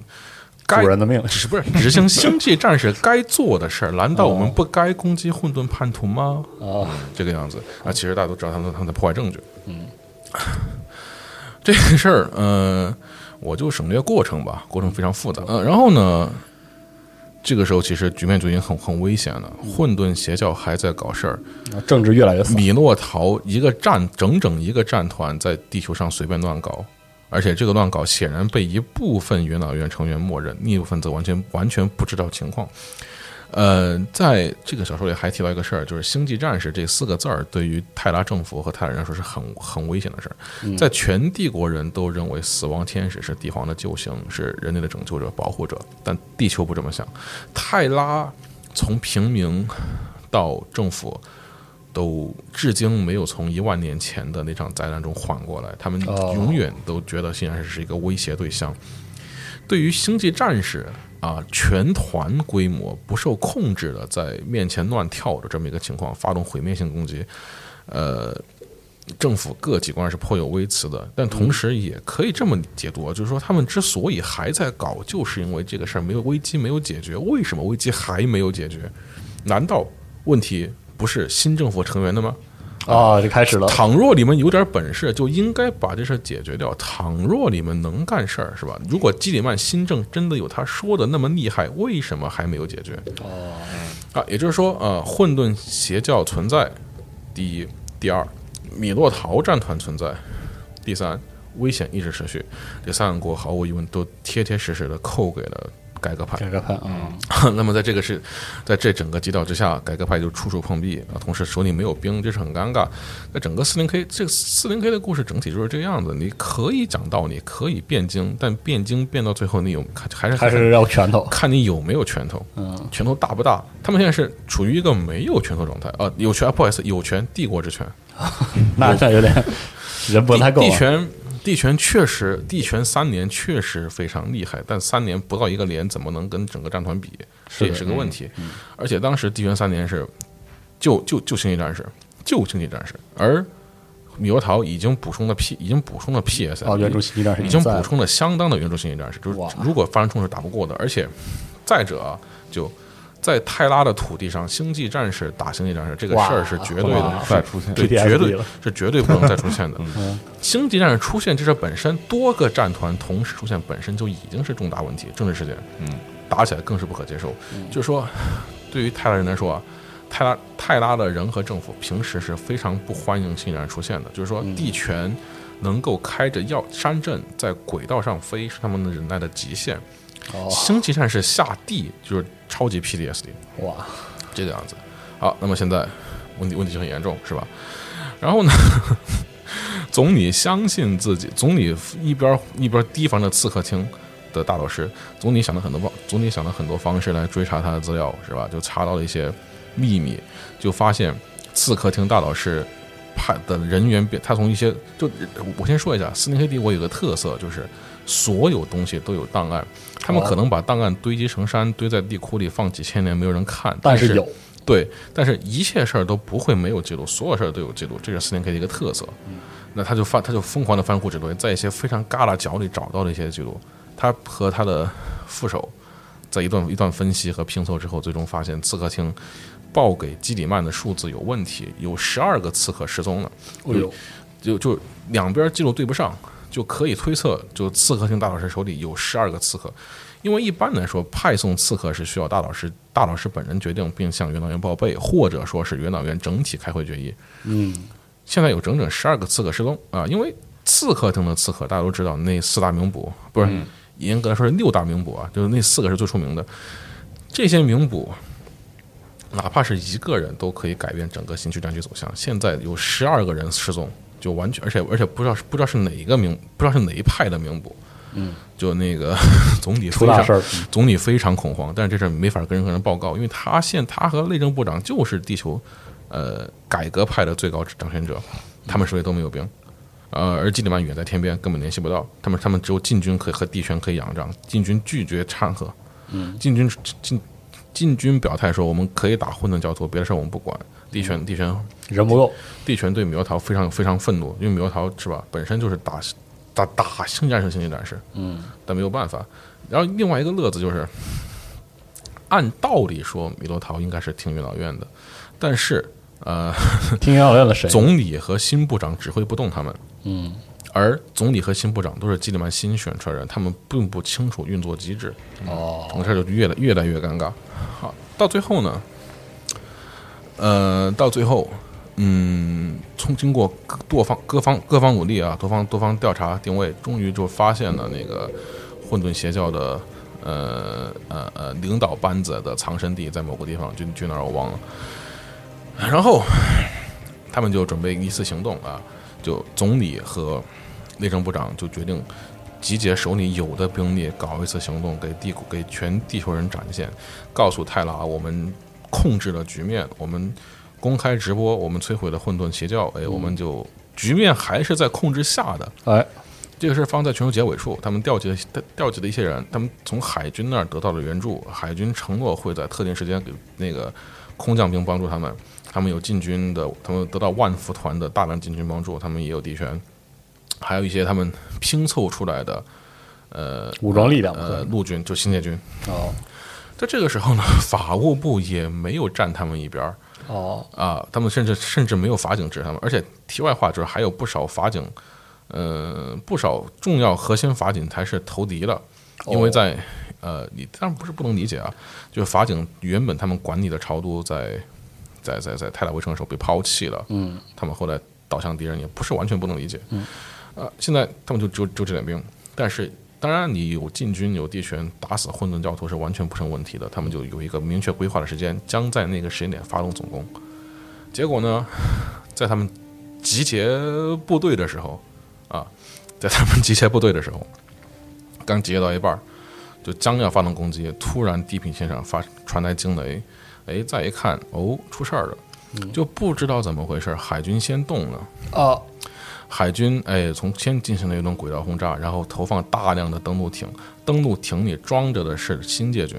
主人的命只是不是执行星际战士该做的事儿？难道我们不该攻击混沌叛徒吗？哦，这个样子啊，其实大家都知道他们他们在破坏证据。嗯，这个事儿，呃，我就省略过程吧，过程非常复杂。呃，然后呢，这个时候其实局面就已经很很危险了，混沌邪教还在搞事儿，政治越来越。米诺陶一个战整整一个战团在地球上随便乱搞，而且这个乱搞显然被一部分元老院成员默认，另一部分则完全完全不知道情况。呃，在这个小说里还提到一个事儿，就是“星际战士”这四个字儿对于泰拉政府和泰拉人来说是很很危险的事儿。在全帝国人都认为死亡天使是帝皇的救星，是人类的拯救者、保护者，但地球不这么想。泰拉从平民到政府，都至今没有从一万年前的那场灾难中缓过来。他们哦永远都觉得星际战士是一个威胁对象。对于星际战士啊，全团规模不受控制的在面前乱跳的这么一个情况，发动毁灭性攻击，呃，政府各机关是颇有微词的，但同时也可以这么解读，就是说他们之所以还在搞，就是因为这个事儿没有危机没有解决。为什么危机还没有解决？难道问题不是新政府成员的吗？啊，就开始了。倘若你们有点本事，就应该把这事儿解决掉。倘若你们能干事儿，是吧？如果基里曼新政真的有他说的那么厉害，为什么还没有解决？哦，啊，也就是说，呃，混沌邪教存在，第一；第二，米洛陶战团存在；第三，危险一直持续。这三个国毫无疑问都贴贴实实的扣给了改革派。改革派嗯，那么在这个是，在这整个基调之下，改革派就处处碰壁啊，同时手里没有兵，这是很尴尬。那整个四零 K 这个四零 K 的故事整体就是这个样子，你可以讲道理，可以辩经，但辩经辩到最后，你有还是还是要拳头。看你有没有拳头，嗯，拳头大不大？他们现在是处于一个没有拳头状态啊，有权不好意思，有权帝国之权，那这有点人不太够啊。地权地权确实，地权三年确实非常厉害，但三年不到一个连，怎么能跟整个战团比？这也是个问题。而且当时地权三年是就就就星际战士，就星际战士，而米罗陶已经补充了 P，已经补充了 PS，哦，原著星际战士已经补充了相当的原著星际战士，就是如果发生冲突是打不过的。而且再者啊，就在泰拉的土地上，星际战士打星际战士这个事儿是绝对的哇，再出现对，绝对是绝对不能再出现的。星际战士出现这事本身，多个战团同时出现本身就已经是重大问题，政治事件，嗯，打起来更是不可接受。就是说，对于泰拉人来说啊，泰拉泰拉的人和政府平时是非常不欢迎星际战士出现的。就是说，地权能够开着要山镇在轨道上飞，是他们的忍耐的极限。哦，星际战士下地就是超级 PTSD。哇，这个样子。好，那么现在问题问题就很严重，是吧？然后呢，总理相信自己，总理一边一边提防着刺客厅的大导师，总理想了很多方，总理想了很多方式来追查他的资料，是吧？就查到了一些秘密，就发现刺客厅大导师派的人员变，他从一些就我先说一下，斯林黑帝国有个特色就是。所有东西都有档案，他们哦可能把档案堆积成山，堆在地库里放几千年，没有人看。但是有对，但是一切事儿都不会没有记录，所有事儿都有记录，这是四零 K 的一个特色。那他就翻，他就疯狂的翻库指录，在一些非常旮旯角里找到了一些记录。他和他的副手在一段一段分析和拼凑之后，最终发现刺客厅报给基里曼的数字有问题，有十二个刺客失踪了。就就两边记录对不上，就可以推测，就刺客厅大老师手里有十二个刺客。因为一般来说，派送刺客是需要大老师大老师本人决定，并向元老院报备，或者说是元老院整体开会决议。嗯，现在有整整十二个刺客失踪啊！因为刺客厅的刺客大家都知道，那四大名捕不是严格来说是六大名捕啊，就是那四个是最出名的。这些名捕，哪怕是一个人都可以改变整个新区战局走向。现在有十二个人失踪，就完全而且而且不知道是不知道是哪一个名不知道是哪一派的名捕，嗯，就那个 总理非常出大事儿，总理非常恐慌，但是这事儿没法跟任何人报告，因为他现他和内政部长就是地球呃改革派的最高掌权者，他们手里都没有兵，呃，而基里曼远在天边，根本联系不到，他们他们只有禁军可以和地权可以仰仗，禁军拒绝掺和，嗯，禁军禁禁军表态说我们可以打混沌教徒，别的事儿我们不管，地权地权人不够，地权对猕猴桃非常非常愤怒，因为猕猴桃是吧，本身就是打打打星战士、星际战士，嗯，但没有办法。然后另外一个乐子就是，按道理说猕猴桃应该是听元老院的，但是呃，听元老院的谁？总理和新部长指挥不动他们，嗯，而总理和新部长都是基里曼新选出来的人，他们并不清楚运作机制，哦，这就越来越来越尴尬。好，到最后呢，呃，到最后，嗯，从经过各多方各方各方努力啊，多方多方调查定位，终于就发现了那个混沌邪教的呃呃呃领导班子的藏身地在某个地方，具具哪儿我忘了。然后他们就准备一次行动啊，就总理和内政部长就决定集结手里有的兵力，搞一次行动，给地给全地球人展现，告诉泰拉我们控制了局面，我们公开直播，我们摧毁了混沌邪教，哎，我们就局面还是在控制下的。哎，这个事儿放在全球结尾处，他们调集了调集的一些人，他们从海军那儿得到了援助，海军承诺会在特定时间给那个空降兵帮助他们，他们有进军的，他们得到万福团的大量进军帮助，他们也有地权，还有一些他们拼凑出来的呃武装力量呃陆军就新界军，哦。在这个时候呢，法务部也没有站他们一边儿哦。啊，他们甚至甚至没有法警支持他们，而且题外话就是还有不少法警，呃，不少重要核心法警才是投敌了，因为在、呃，你当然不是不能理解啊，就是法警原本他们管理的朝都在在在在泰坦围城的时候被抛弃了，嗯，他们后来倒向敌人，也不是完全不能理解，嗯，啊，现在他们就就就这点兵，但是。当然，你有禁军、有地权，打死混沌教徒是完全不成问题的。他们就有一个明确规划的时间，将在那个时间点发动总攻。结果呢，在他们集结部队的时候，啊，在他们集结部队的时候，刚集结到一半，就将要发动攻击，突然地平线上发传来惊雷，哎，再一看，哦，出事儿了，就不知道怎么回事，海军先动了。啊海军哎，从先进行了一轮轨道轰炸，然后投放大量的登陆艇，登陆艇里装着的是新界军，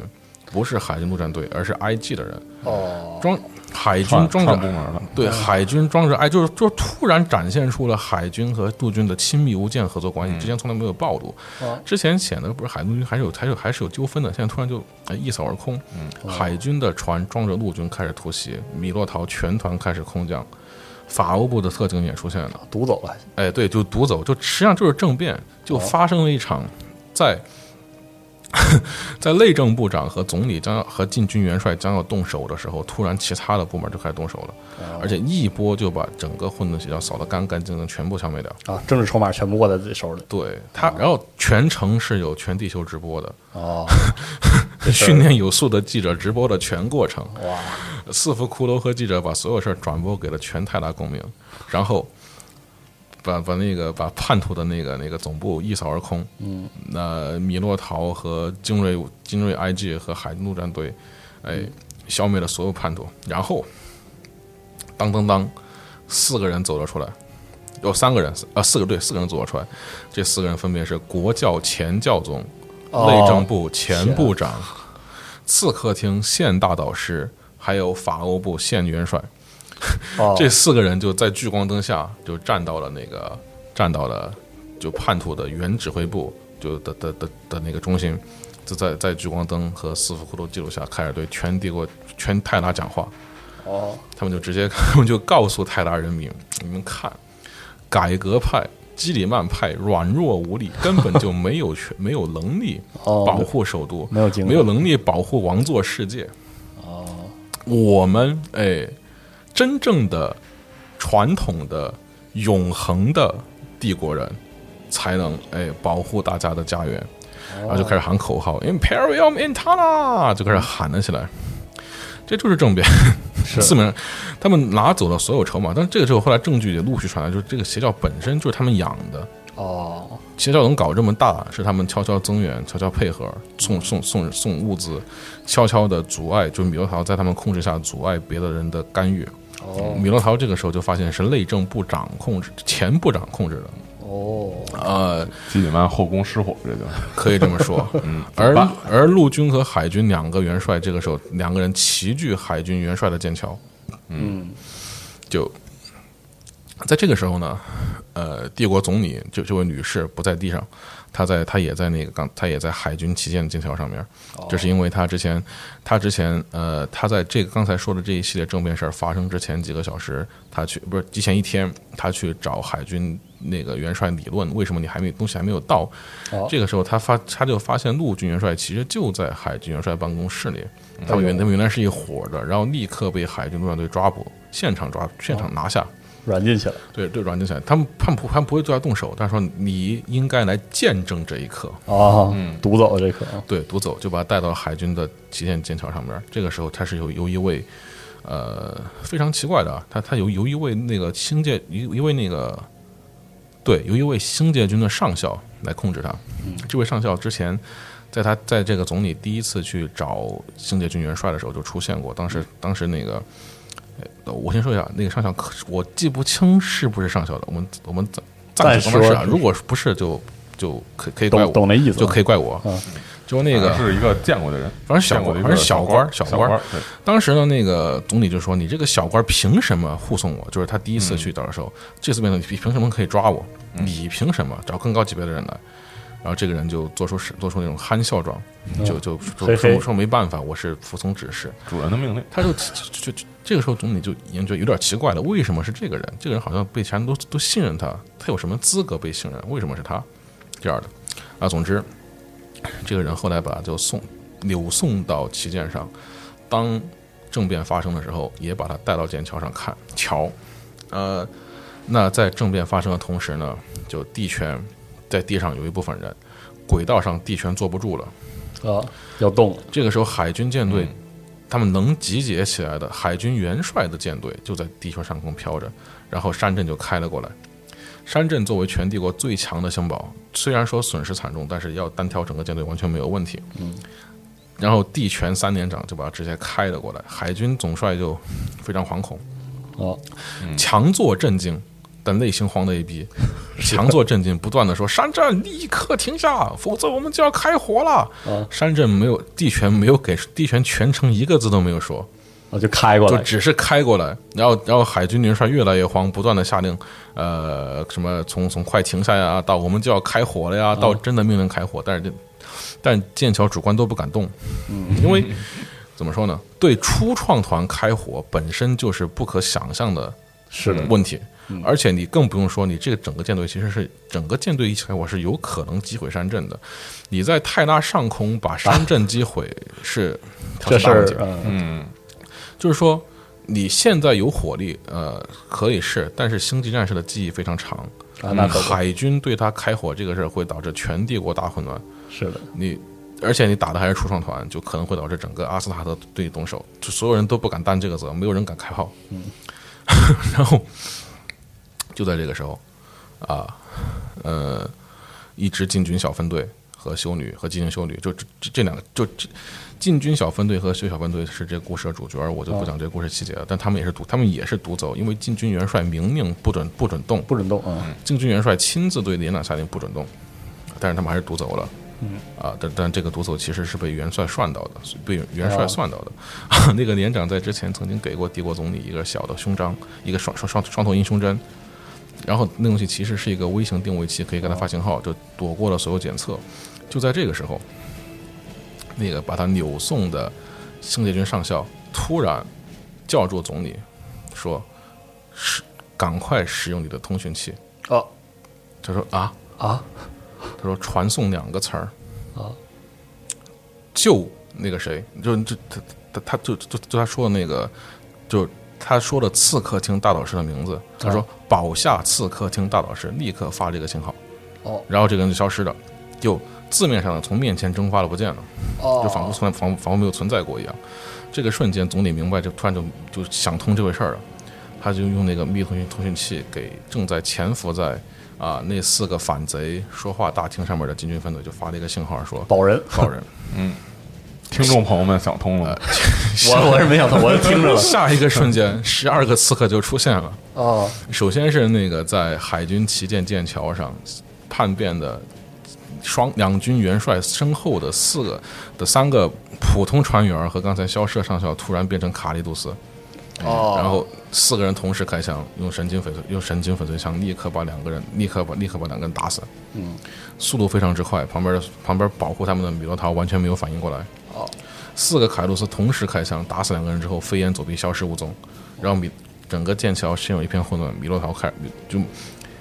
不是海军陆战队，而是 IG 的人。哦装海军装着部门了，对海军装着哎，就是就是突然展现出了海军和陆军的亲密无间合作关系，之前从来没有暴露。哦之前显得不是海陆军还是有还是有还是有纠纷的，现在突然就哎一扫而空。嗯海军的船装着陆军开始突袭，米洛陶全团开始空降，法务部的特警也出现了。独走了，哎，对，就独走，就实际上就是政变，就发生了一场在在内政部长和总理将要和禁军元帅将要动手的时候，突然其他的部门就开始动手了，而且一波就把整个混沌邪教扫得干干净净，全部消灭掉。啊，政治筹码全部握在自己手里。对他，然后全程是有全地球直播的，哦，训练有素的记者直播的全过程。哇，四副骷髅和记者把所有事儿转播给了全泰达公民，然后把把那个把叛徒的那个那个总部一扫而空。嗯，那米洛陶和精锐精锐 IG 和海军陆战队，哎，消灭了所有叛徒。然后，当当当，四个人走了出来。有三个人，呃，四个对，四个人走了出来。这四个人分别是国教前教宗、哦内政部前部长、刺客厅现大导师，还有法务部现元帅。哦 这四个人就在聚光灯下就站到了那个站到了就叛徒的原指挥部就的的的的那个中心，就在在聚光灯和四幅骷髅记录下开始对全帝国全泰拉讲话。哦，他们就直接 他们就告诉泰拉人民，你们看，改革派。基里曼派软弱无力，根本就没有权、没有能力哦保护首都，没有没有能力保护王座世界。哦，我们哎，真正的传统的永恒的帝国人，才能哎保护大家的家园，然后就开始喊口号，Imperium Intana，就开始喊了起来。这就是政变，四门他们拿走了所有筹码，但是这个时候后来证据也陆续传来，就是这个邪教本身就是他们养的，哦，邪教能搞这么大，是他们悄悄增援、悄悄配合、送送送送物资，悄悄的阻碍，就是米洛陶在他们控制下阻碍别的人的干预。哦，米洛陶这个时候就发现是内政部长控制，前部长控制的，哦，呃，基里曼后宫失火，这就。可以这么说。嗯，而而陆军和海军两个元帅，这个时候两个人齐聚海军元帅的剑桥，嗯，就在这个时候呢，呃，帝国总理就这位女士不在地上，她在她也在那个刚，她也在海军旗舰剑桥上面。这是因为她之前，她之前呃，她在这个刚才说的这一系列政变事儿发生之前几个小时，她去不是提前一天，她去找海军那个元帅理论，为什么你还没东西还没有到？哦这个时候他发他就发现陆军元帅其实就在海军元帅办公室里，他们原他们原来是一伙的，然后立刻被海军陆战队抓捕，现场抓现场拿下。软禁起来。对对，软禁起来，他们他们不他们不会对他动手，但是说你应该来见证这一刻，哦，独走这一刻，对，独走就把他带到海军的旗舰舰桥上面。这个时候他是有有一位，呃，非常奇怪的啊，他他有有一位那个星界一一位那个，对，由一位星界军的上校来控制他。这位上校之前在他在这个总理第一次去找星界军元帅的时候就出现过，当时当时那个。呃我先说一下，那个上校可我记不清是不是上校的，我们我们暂暂时暂说是啊，如果不是就就可可以怪懂我，懂那意思，就可以怪我。嗯就那个是一个见过的人，反正小反正小官小小官当时呢，那个总理就说：“你这个小官凭什么护送我？”就是他第一次去找的时候，这次变成你凭什么可以抓我？你凭什么找更高级别的人来？然后这个人就做出是做出那种憨笑状，就就说说说没办法，我是服从指示。主人的命令，他就就就这个时候总理就已经觉得有点奇怪了，为什么是这个人？这个人好像被其他人都都信任他，他有什么资格被信任？为什么是他？这样的啊，总之，这个人后来把他就送扭送到旗舰上，当政变发生的时候，也把他带到剑桥上看桥。呃，那在政变发生的同时呢，就地权在地上有一部分人，轨道上地权坐不住了。啊，要动了，这个时候，海军舰队、他们能集结起来的海军元帅的舰队就在地球上空飘着，然后山镇就开了过来。山镇作为全帝国最强的相堡，虽然说损失惨重，但是要单挑整个舰队完全没有问题。嗯，然后地权三连长就把他直接开了过来，海军总帅就非常惶恐，哦，强作镇静，但内心慌得一逼。强作镇静，不断的说：“山镇立刻停下，否则我们就要开火了。啊山镇没有地权，没有给地权全程一个字都没有说，啊，就开过来，就只是开过来。然后，然后海军元帅越来越慌，不断的下令，呃，什么从从快停下呀，到我们就要开火了呀，到真的命令开火。但是这，但剑桥主官都不敢动，因为怎么说呢？对初创团开火本身就是不可想象的是的，问题。而且你更不用说，你这个整个舰队其实是整个舰队一起开火是有可能击毁山镇的。你在泰拉上空把山镇击毁是这事儿嗯，就是说你现在有火力，呃，可以是，但是星际战士的记忆非常长，啊，那海军对他开火这个事儿会导致全帝国大混乱。是的，你而且你打的还是初创团，就可能会导致整个阿斯塔特对你动手，就所有人都不敢担这个责，没有人敢开炮。嗯，然后就在这个时候，啊，呃，一支禁军小分队和修女和寂静修女，就这这这两个，就这禁军小分队和修小分队是这个故事的主角，我就不讲这个故事细节了。但他们也是独，他们也是独走，因为禁军元帅明令不准不准动，不准动啊，禁军元帅亲自对连长下令不准动，但是他们还是独走了。嗯啊，但但这个独走其实是被元帅算到的，被元帅哦算到的。那个连长在之前曾经给过帝国总理一个小的胸章，一个双双双双头鹰胸针，然后那东西其实是一个微型定位器，可以给他发信号，就躲过了所有检测。就在这个时候，那个把他扭送的星界军上校突然叫住总理，说：“使赶快使用你的通讯器。”哦他说：“啊。”啊，他说传送两个词儿啊，就那个谁，就就他他他就就就他说的那个，就他说的刺客厅大导师的名字，他说保下刺客厅大导师立刻发这个信号，哦然后这个人就消失了，就字面上的从面前蒸发了不见了，哦，就仿佛从来仿佛仿佛没有存在过一样。这个瞬间，总理明白，就突然就就想通这回事儿了，他就用那个密通讯通讯器给正在潜伏在啊那四个反贼说话大厅上面的禁军分队就发了一个信号说保人，保人。嗯听众朋友们想通了，我我是没想通，我是听着了，下一个瞬间，十二个刺客就出现了。哦，首先是那个在海军旗舰舰桥上叛变的双两军元帅身后的四个的三个普通船员和刚才消失的上校突然变成卡利杜斯，哦然后四个人同时开枪，用神经粉碎用神经粉碎枪立刻把两个人立刻把立刻把两个人打死。嗯，速度非常之快，旁边的旁边保护他们的米罗陶完全没有反应过来。哦，四个凯路斯同时开枪打死两个人之后，飞檐走壁消失无踪，然后米整个剑桥陷入一片混乱。米洛陶开始就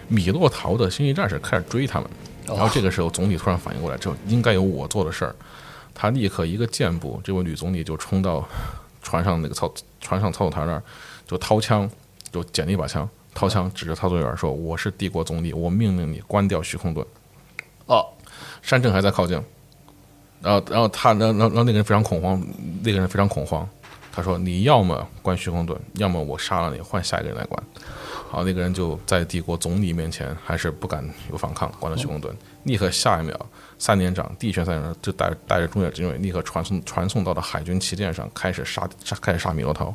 米洛陶的星际战士开始追他们，然后这个时候总理突然反应过来，这应该有我做的事儿，他立刻一个箭步，这位女总理就冲到船上那个操船上操作台那儿，就掏枪，就捡了一把枪，掏枪指着操作员说：“我是帝国总理，我命令你关掉虚空盾。”哦，山镇还在靠近，然后然后他然后然后那个人非常恐慌，那个人非常恐慌，他说：“你要么关虚空盾，要么我杀了你，换下一个人来关。”好，那个人就在帝国总理面前还是不敢有反抗，关了虚空盾。立刻下一秒，三连长地权三连长就带带着中野军队立刻传送传送到了海军旗舰上，开始杀杀开始杀米罗涛，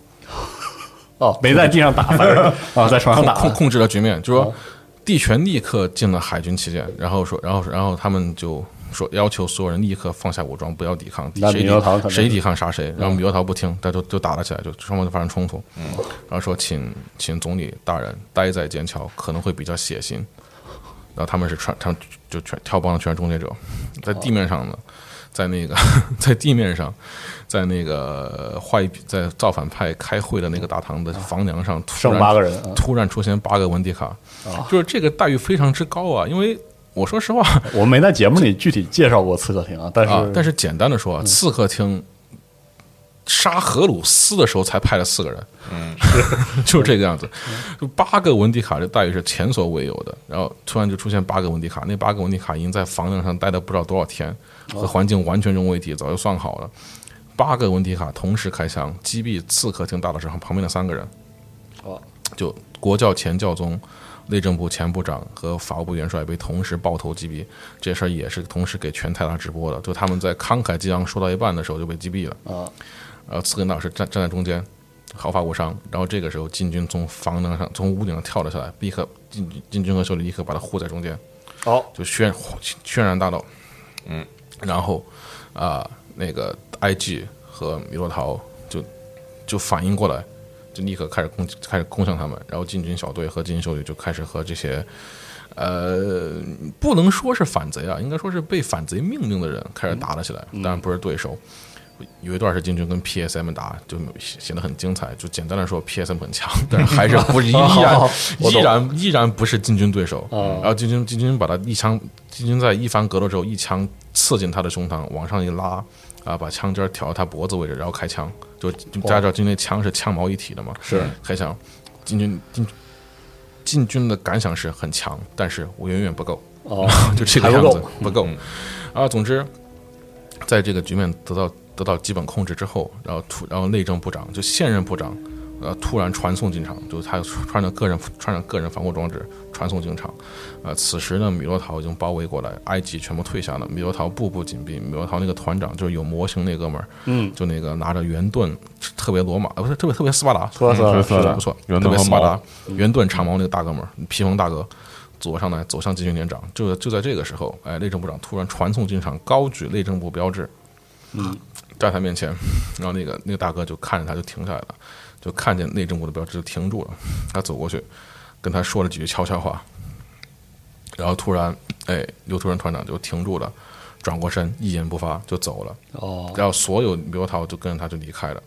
哦，没在地上打，反正啊，在船上打。控控制了局面，就说地权立刻进了海军旗舰，然后说，然后然后他们就说要求所有人立刻放下武装，不要抵抗，谁谁抵抗杀谁。然后米罗陶不听，他就就打了起来，就双方就发生冲突。嗯，然后说请请总理大人待在剑桥，可能会比较血腥。然后他们是穿他们就全跳帮的全是终结者，在地面上呢，在那个 在地面上，在那个坏在造反派开会的那个大堂的房梁上，突然剩八个人，啊突然出现八个文迪卡，就是这个待遇非常之高啊！因为我说实话 我没在节目里具体介绍过刺客厅啊，但是啊，但是简单的说啊，刺客厅杀荷鲁斯的时候才派了四个人，嗯，就是这个样子，就八个文迪卡这待遇是前所未有的。然后突然就出现八个文迪卡，那八个文迪卡已经在房梁上待了不知道多少天，和环境完全融为一体，早就算好了。八个文迪卡同时开枪击毙刺客厅大老师旁边的三个人，哦，就国教前教宗、内政部前部长和法务部元帅被同时爆头击毙，这事儿也是同时给全泰达直播的。就他们在慷慨激昂说到一半的时候就被击毙了，啊，然后刺根大师站站在中间，毫发无伤。然后这个时候禁军从房梁上从屋顶上跳了下来，立刻禁禁军和修理立刻把他护在中间，哦，就轩轩然大道。嗯，然后啊、那个 IG 和米洛陶就就反应过来，就立刻开始攻开始攻向他们，然后进军小队和进军修理就开始和这些。呃，不能说是反贼啊，应该说是被反贼命令的人开始打了起来，当然不是对手。有一段是金军跟 PSM 打，就显得很精彩。就简单的说，PSM 很强，但是还是不是 依然 依然依然不是金军对手。哦然后金军金军把他一枪，金军在一番格斗之后，一枪刺进他的胸膛，往上一拉，啊，把枪尖挑到他脖子位置，然后开枪。就就大家知道，金军那枪是枪矛一体的嘛，是开枪。进军进进军的感想是很强，但是我远远不够。哦，就这个样子，不够。啊，总之，在这个局面得到得到基本控制之后，然后突然后内政部长就现任部长，呃，突然传送进场，就是他穿着个人穿着个人防护装置传送进场。呃，此时呢，米洛陶已经包围过来，埃及全部退下了，米洛陶步步紧逼。米洛陶那个团长就是有模型那哥们儿，嗯，就那个拿着圆盾，特别罗马，呃不是特别特别斯巴达，说说嗯是的不错，圆特别斯巴达，圆盾长矛那个大哥们儿，披风大哥，走上来走向禁军连长。就就在这个时候，哎，内政部长突然传送进场，高举内政部标志，嗯，在他面前，然后那个那个大哥就看着他就停下来了，就看见内政部的标志就停住了，他走过去跟他说了几句悄悄话，然后突然，哎，刘突人团长就停住了，转过身一言不发就走了。哦，然后所有刘涛就跟着他就离开了。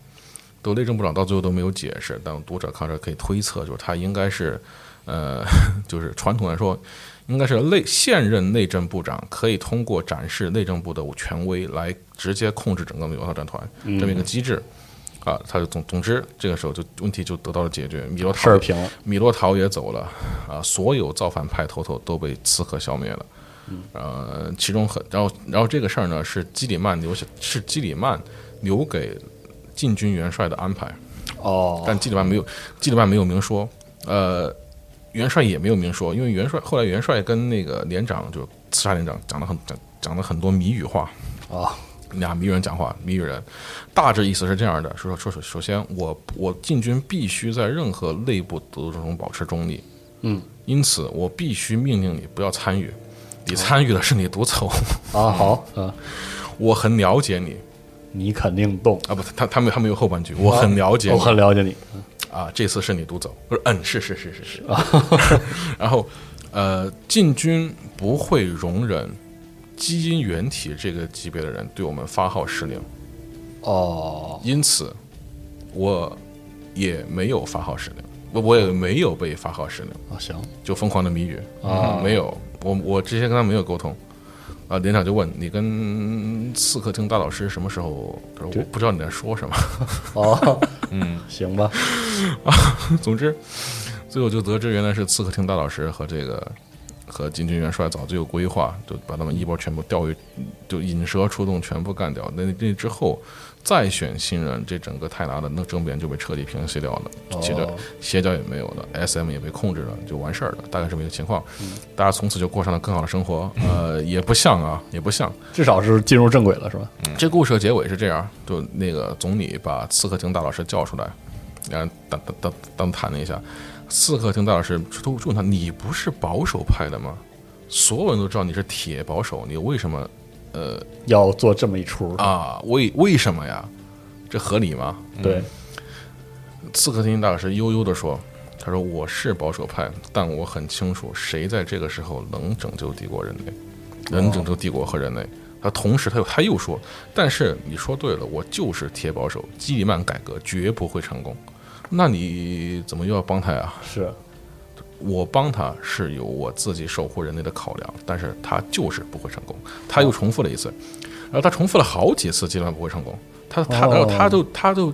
都内政部长到最后都没有解释，但读者看着可以推测，就是他应该是，呃，就是传统来说，应该是内现任内政部长可以通过展示内政部的权威来直接控制整个美国战团这么一个机制。啊，他就总总之，这个时候就问题就得到了解决。米洛陶事儿平，米洛陶也走了，啊，所有造反派头头都被刺客消灭了。呃，其中很，然后，然后这个事儿呢是基里曼留下，是基里曼留给禁军元帅的安排，哦，但基里曼没有，基里曼没有明说，呃，元帅也没有明说，因为元帅后来元帅跟那个连长就刺杀连长讲了很讲讲了很多谜语话，啊，俩谜语人讲话，谜语人。大致意思是这样的：说说首首先，我我进军必须在任何内部斗争中保持中立，嗯，因此我必须命令你不要参与，你参与的是你独走，啊，好，啊，我很了解你你肯定动，啊，不，他他没有他没有后半句，我很了解你我很了解你，啊，这次是你独走。不是嗯，是是是是是。啊。然后呃，进军不会容忍基因原体这个级别的人对我们发号施令，哦，因此我也没有发号施令，我我也没有被发号施令。啊行，就疯狂的谜语。啊。没有，我我之前跟他没有沟通，啊，连长就问你跟刺客厅大老师什么时候？他说我不知道你在说什么。哦，嗯，行吧，啊 总之，最后就得知原来是刺客厅大老师和这个和金军元帅早就有规划，就把他们一波全部调回，就引蛇出洞，全部干掉。那那之后再选新人，这整个泰达的那政变就被彻底平息掉了，其实哦邪教也没有了，SM 也被控制了，就完事儿了，大概这么一个情况。大家从此就过上了更好的生活。呃，也不像啊，也不像。至少是进入正轨了是吧？这故事的结尾是这样：就那个总理把刺客厅大老师叫出来，然后当当当当谈了一下。刺客听大老师都问他：“你不是保守派的吗？所有人都知道你是铁保守，你为什么呃要做这么一出，啊？为为什么呀？这合理吗？”对，刺客听大老师悠悠地说：“他说我是保守派，但我很清楚谁在这个时候能拯救帝国人类，能拯救帝国和人类。他同时他又他又说，但是你说对了，我就是铁保守，基里曼改革绝不会成功。那你怎么又要帮他呀？是我帮他是有我自己守护人类的考量，但是他就是不会成功。他又重复了一次，然后他重复了好几次，基本上不会成功。他他哦然后他就他就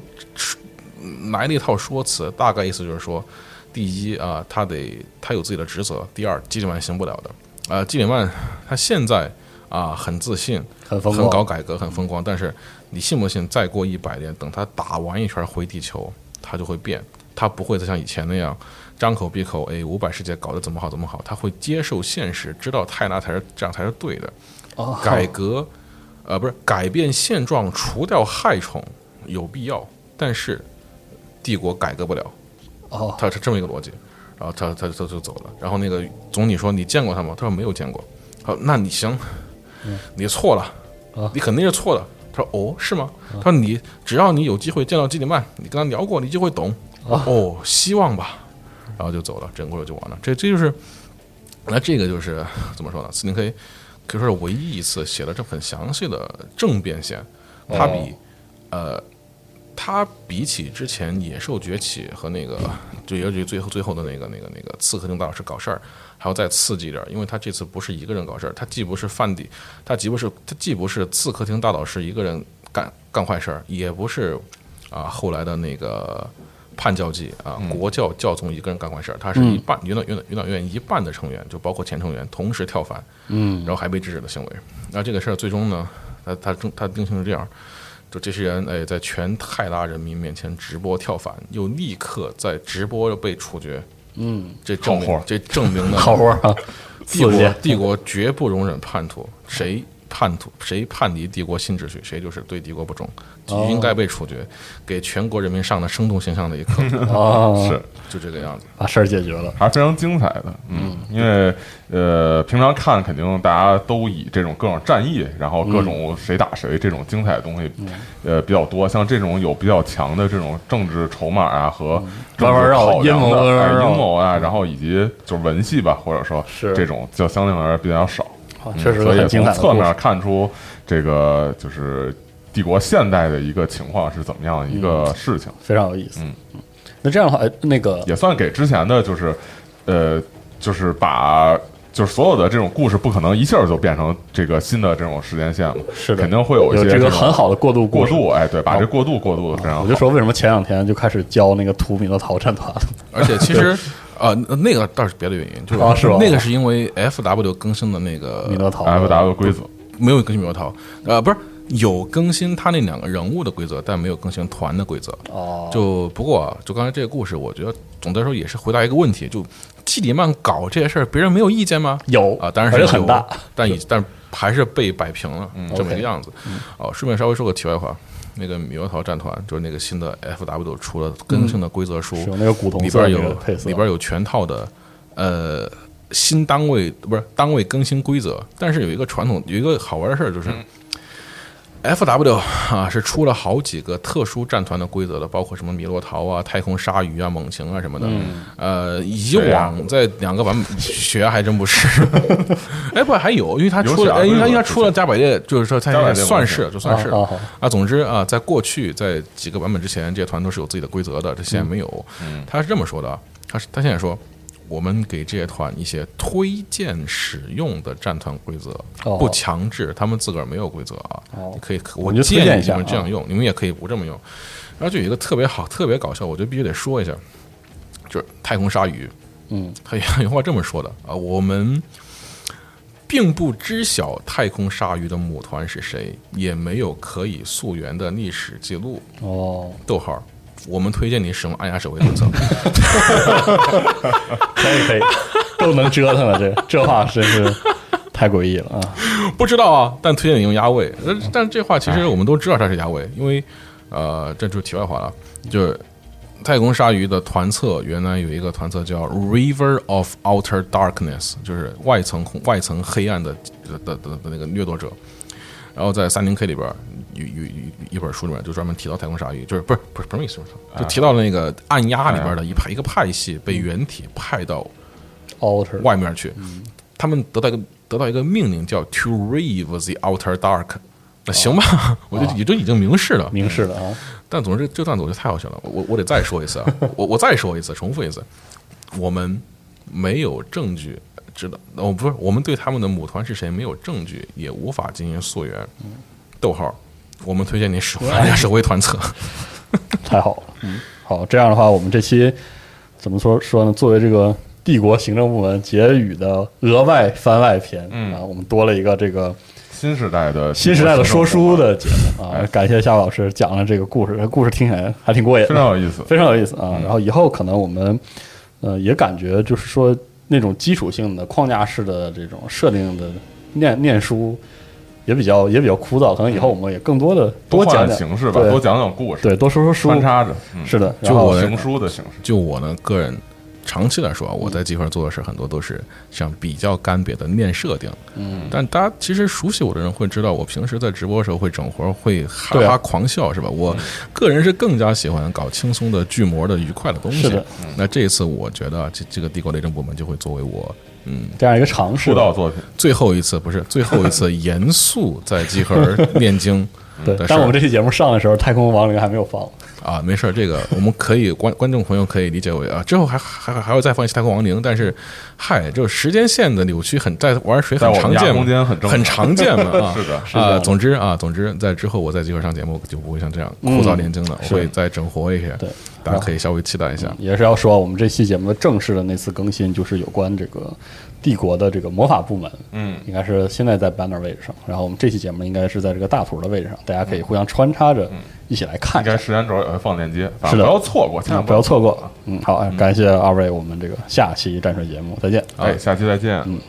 来了一套说辞，大概意思就是说，第一啊，他得他有自己的职责；第二，基里曼行不了的。啊，基里曼他现在啊很自信，很疯很搞，改革，很风光。但是你信不信？再过一百年，等他打完一圈回地球，他就会变，他不会再像以前那样张口闭口，哎，五百世界搞得怎么好怎么好。他会接受现实，知道泰拉才是这样才是对的。哦改革，呃，不是改变现状，除掉害虫有必要，但是帝国改革不了。哦，他是这么一个逻辑，然后他他他就走了。然后那个总理说：“你见过他吗？”他说：“没有见过。”好，那你行，你错了啊，你肯定是错的。他说：“哦，是吗？”他说：“你只要你有机会见到基里曼，你跟他聊过，你就会懂。”哦，希望吧。然后就走了，整个就完了。这这就是，那这个就是怎么说呢？斯林可以可以说是唯一一次写了这很详细的政变线，他比、呃，他比起之前野兽崛起和那个就尤其是最后最后的那个那个那个刺客厅大老师搞事儿，还要再刺激一点儿，因为他这次不是一个人搞事儿，他既不是范迪，他既不是他既不是刺客厅大导师一个人干干坏事儿，也不是啊后来的那个。叛教季啊，国教教宗一个人干坏事儿，他是一半元导元导元导院一半的成员，就包括前成员同时跳反，嗯，然后还被制止的行为。那这个事儿最终呢，他他定他定性是这样，就这些人哎，在全泰拉人民面前直播跳反，又立刻在直播被处决。嗯，这证好活明这证明了 好活儿啊，帝国，帝国绝不容忍叛徒，谁叛徒谁叛离帝国新秩序，谁就是对帝国不忠，哦。应该被处决，给全国人民上的生动形象的一课，哦，是就这个样子。把事儿解决了，还是非常精彩的，嗯，因为呃，平常看肯定大家都以这种各种战役，然后各种谁打谁这种精彩的东西，呃比较多。像这种有比较强的这种政治筹码啊和政治弯弯绕考量阴谋阴谋。啊，然后以及就是文戏吧，或者说是。这种就相对来说比较少。啊确实所以很精彩侧面看出这个就是帝国现代的一个情况是怎么样的一个事情。非常有意思。嗯。那这样的话，哎那个也算给之前的就是，呃，就是把就是所有的这种故事不可能一下就变成这个新的这种时间线嘛，是的。肯定会有一些有这个很好的过渡过渡，哎，对，把这过渡过渡的非常好。我就说为什么前两天就开始教那个图米诺陶战团？而且其实 呃，那个倒是别的原因，就是啊是吧？那个是因为 F W 更新的那个米诺陶。F W 规则，没有更新米诺陶，呃，不是有更新他那两个人物的规则，但没有更新团的规则。哦，就不过啊，就刚才这个故事，我觉得总的来说也是回答一个问题：就基里曼搞这些事儿，别人没有意见吗？有啊，当然是有很大，但已 但还是被摆平了，这么一个样子。哦，顺便稍微说个题外话，那个猕猴桃战团就是那个新的 FW 出了更新的规则书，那个古铜里边有里边有全套的呃新单位不是单位更新规则，但是有一个传统有一个好玩的事儿就是。FW 啊是出了好几个特殊战团的规则的，包括什么米洛陶啊、太空鲨鱼啊、猛禽啊什么的。呃，以往在两个版本，血压还真不是。哎，不还有，因为他出了，因为他因为他规则出了加百列，就是说他算是就算是啊。总之啊，在过去在几个版本之前，这些团都是有自己的规则的，这现在没有。他是这么说的啊，他是他现在说。我们给这些团一些推荐使用的战团规则，哦不强制，他们自个儿没有规则啊。哦你可以，我就建议你荐一下啊们这样用，你们也可以不这么用。然后就有一个特别好、特别搞笑，我觉得必须得说一下，就是太空鲨鱼。嗯，他有有话这么说的啊，我们并不知晓太空鲨鱼的母团是谁，也没有可以溯源的历史记录。哦，逗号，我们推荐你使用按压手绘政策。可以可以，都能折腾了，这这话真是太诡异了啊！不知道啊，但推荐你用压位。但但这话其实我们都知道它是压位，因为呃，这就是题外话了，就是太空鲨鱼的团测原来有一个团测叫 River of Outer Darkness，就是外层外层黑暗的的的的的那个掠夺者。然后在三零 K 里边有有有一本书里面就专门提到太空鲨鱼，就是不是不是不是意思，就提到了那个按压里边的一派一个派系被原体派到 outer 外面去，他们得到一个得到一个命令叫 To Reave the Outer Dark。那行吧，我就也就已经明示了。明示了啊！但总之这段子我觉得太好笑了，我我得再说一次啊，我我再说一次，重复一次，我们没有证据知道，哦不是，我们对他们的母团是谁没有证据，也无法进行溯源。逗号，我们推荐你使用按压手绘团册。太好了，嗯，好，这样的话，我们这期怎么说说呢？作为这个帝国行政部门结语的额外番外篇，嗯啊，我们多了一个这个新时代的新时代的说书的节目啊哎，感谢夏老师讲了这个故事，这故事听起来还挺过瘾，非常有意思。非常有意思啊。然后以后可能我们呃也感觉就是说那种基础性的框架式的这种设定的念念书也比较也比较枯燥，可能以后我们也更多的多讲讲形式吧，多讲讲故事，对，多说说书穿，插着，嗯是的。然后就我的行书的形式。就我呢个人长期来说啊，我在集合做的事很多都是像比较干瘪的念设定，嗯，但大家其实熟悉我的人会知道，我平时在直播的时候会整活儿，会哈哈狂笑，是吧？我个人是更加喜欢搞轻松的巨魔的愉快的东西。那这一次我觉得这这个帝国内政部门就会作为我嗯这样一个尝试。出道作品，最后一次不是最后一次严肃在集合 念经对但我们这期节目上的时候，《太空亡灵》还没有放。啊，没事，这个我们可以观观众朋友可以理解为啊，之后还还还会再放一期太空亡灵，但是嗨，就时间线的扭曲很在玩水很常见嘛，空间很正常很常见嘛 啊，是的啊，的总之啊，总之在之后我在集合上节目就不会像这样枯燥连经了，我会再整活一些，对，大家可以稍微期待一下。也是要说，我们这期节目的正式的那次更新，就是有关这个帝国的这个魔法部门，嗯，应该是现在在 banner 位置上，然后我们这期节目应该是在这个大图的位置上，大家可以互相穿插着一起来看应该时间轴也会放链接，反是的。不要错过，千万不要错错过。嗯，好，感谢二位，我们这个下期战锤节目再见。哎，下期再见。嗯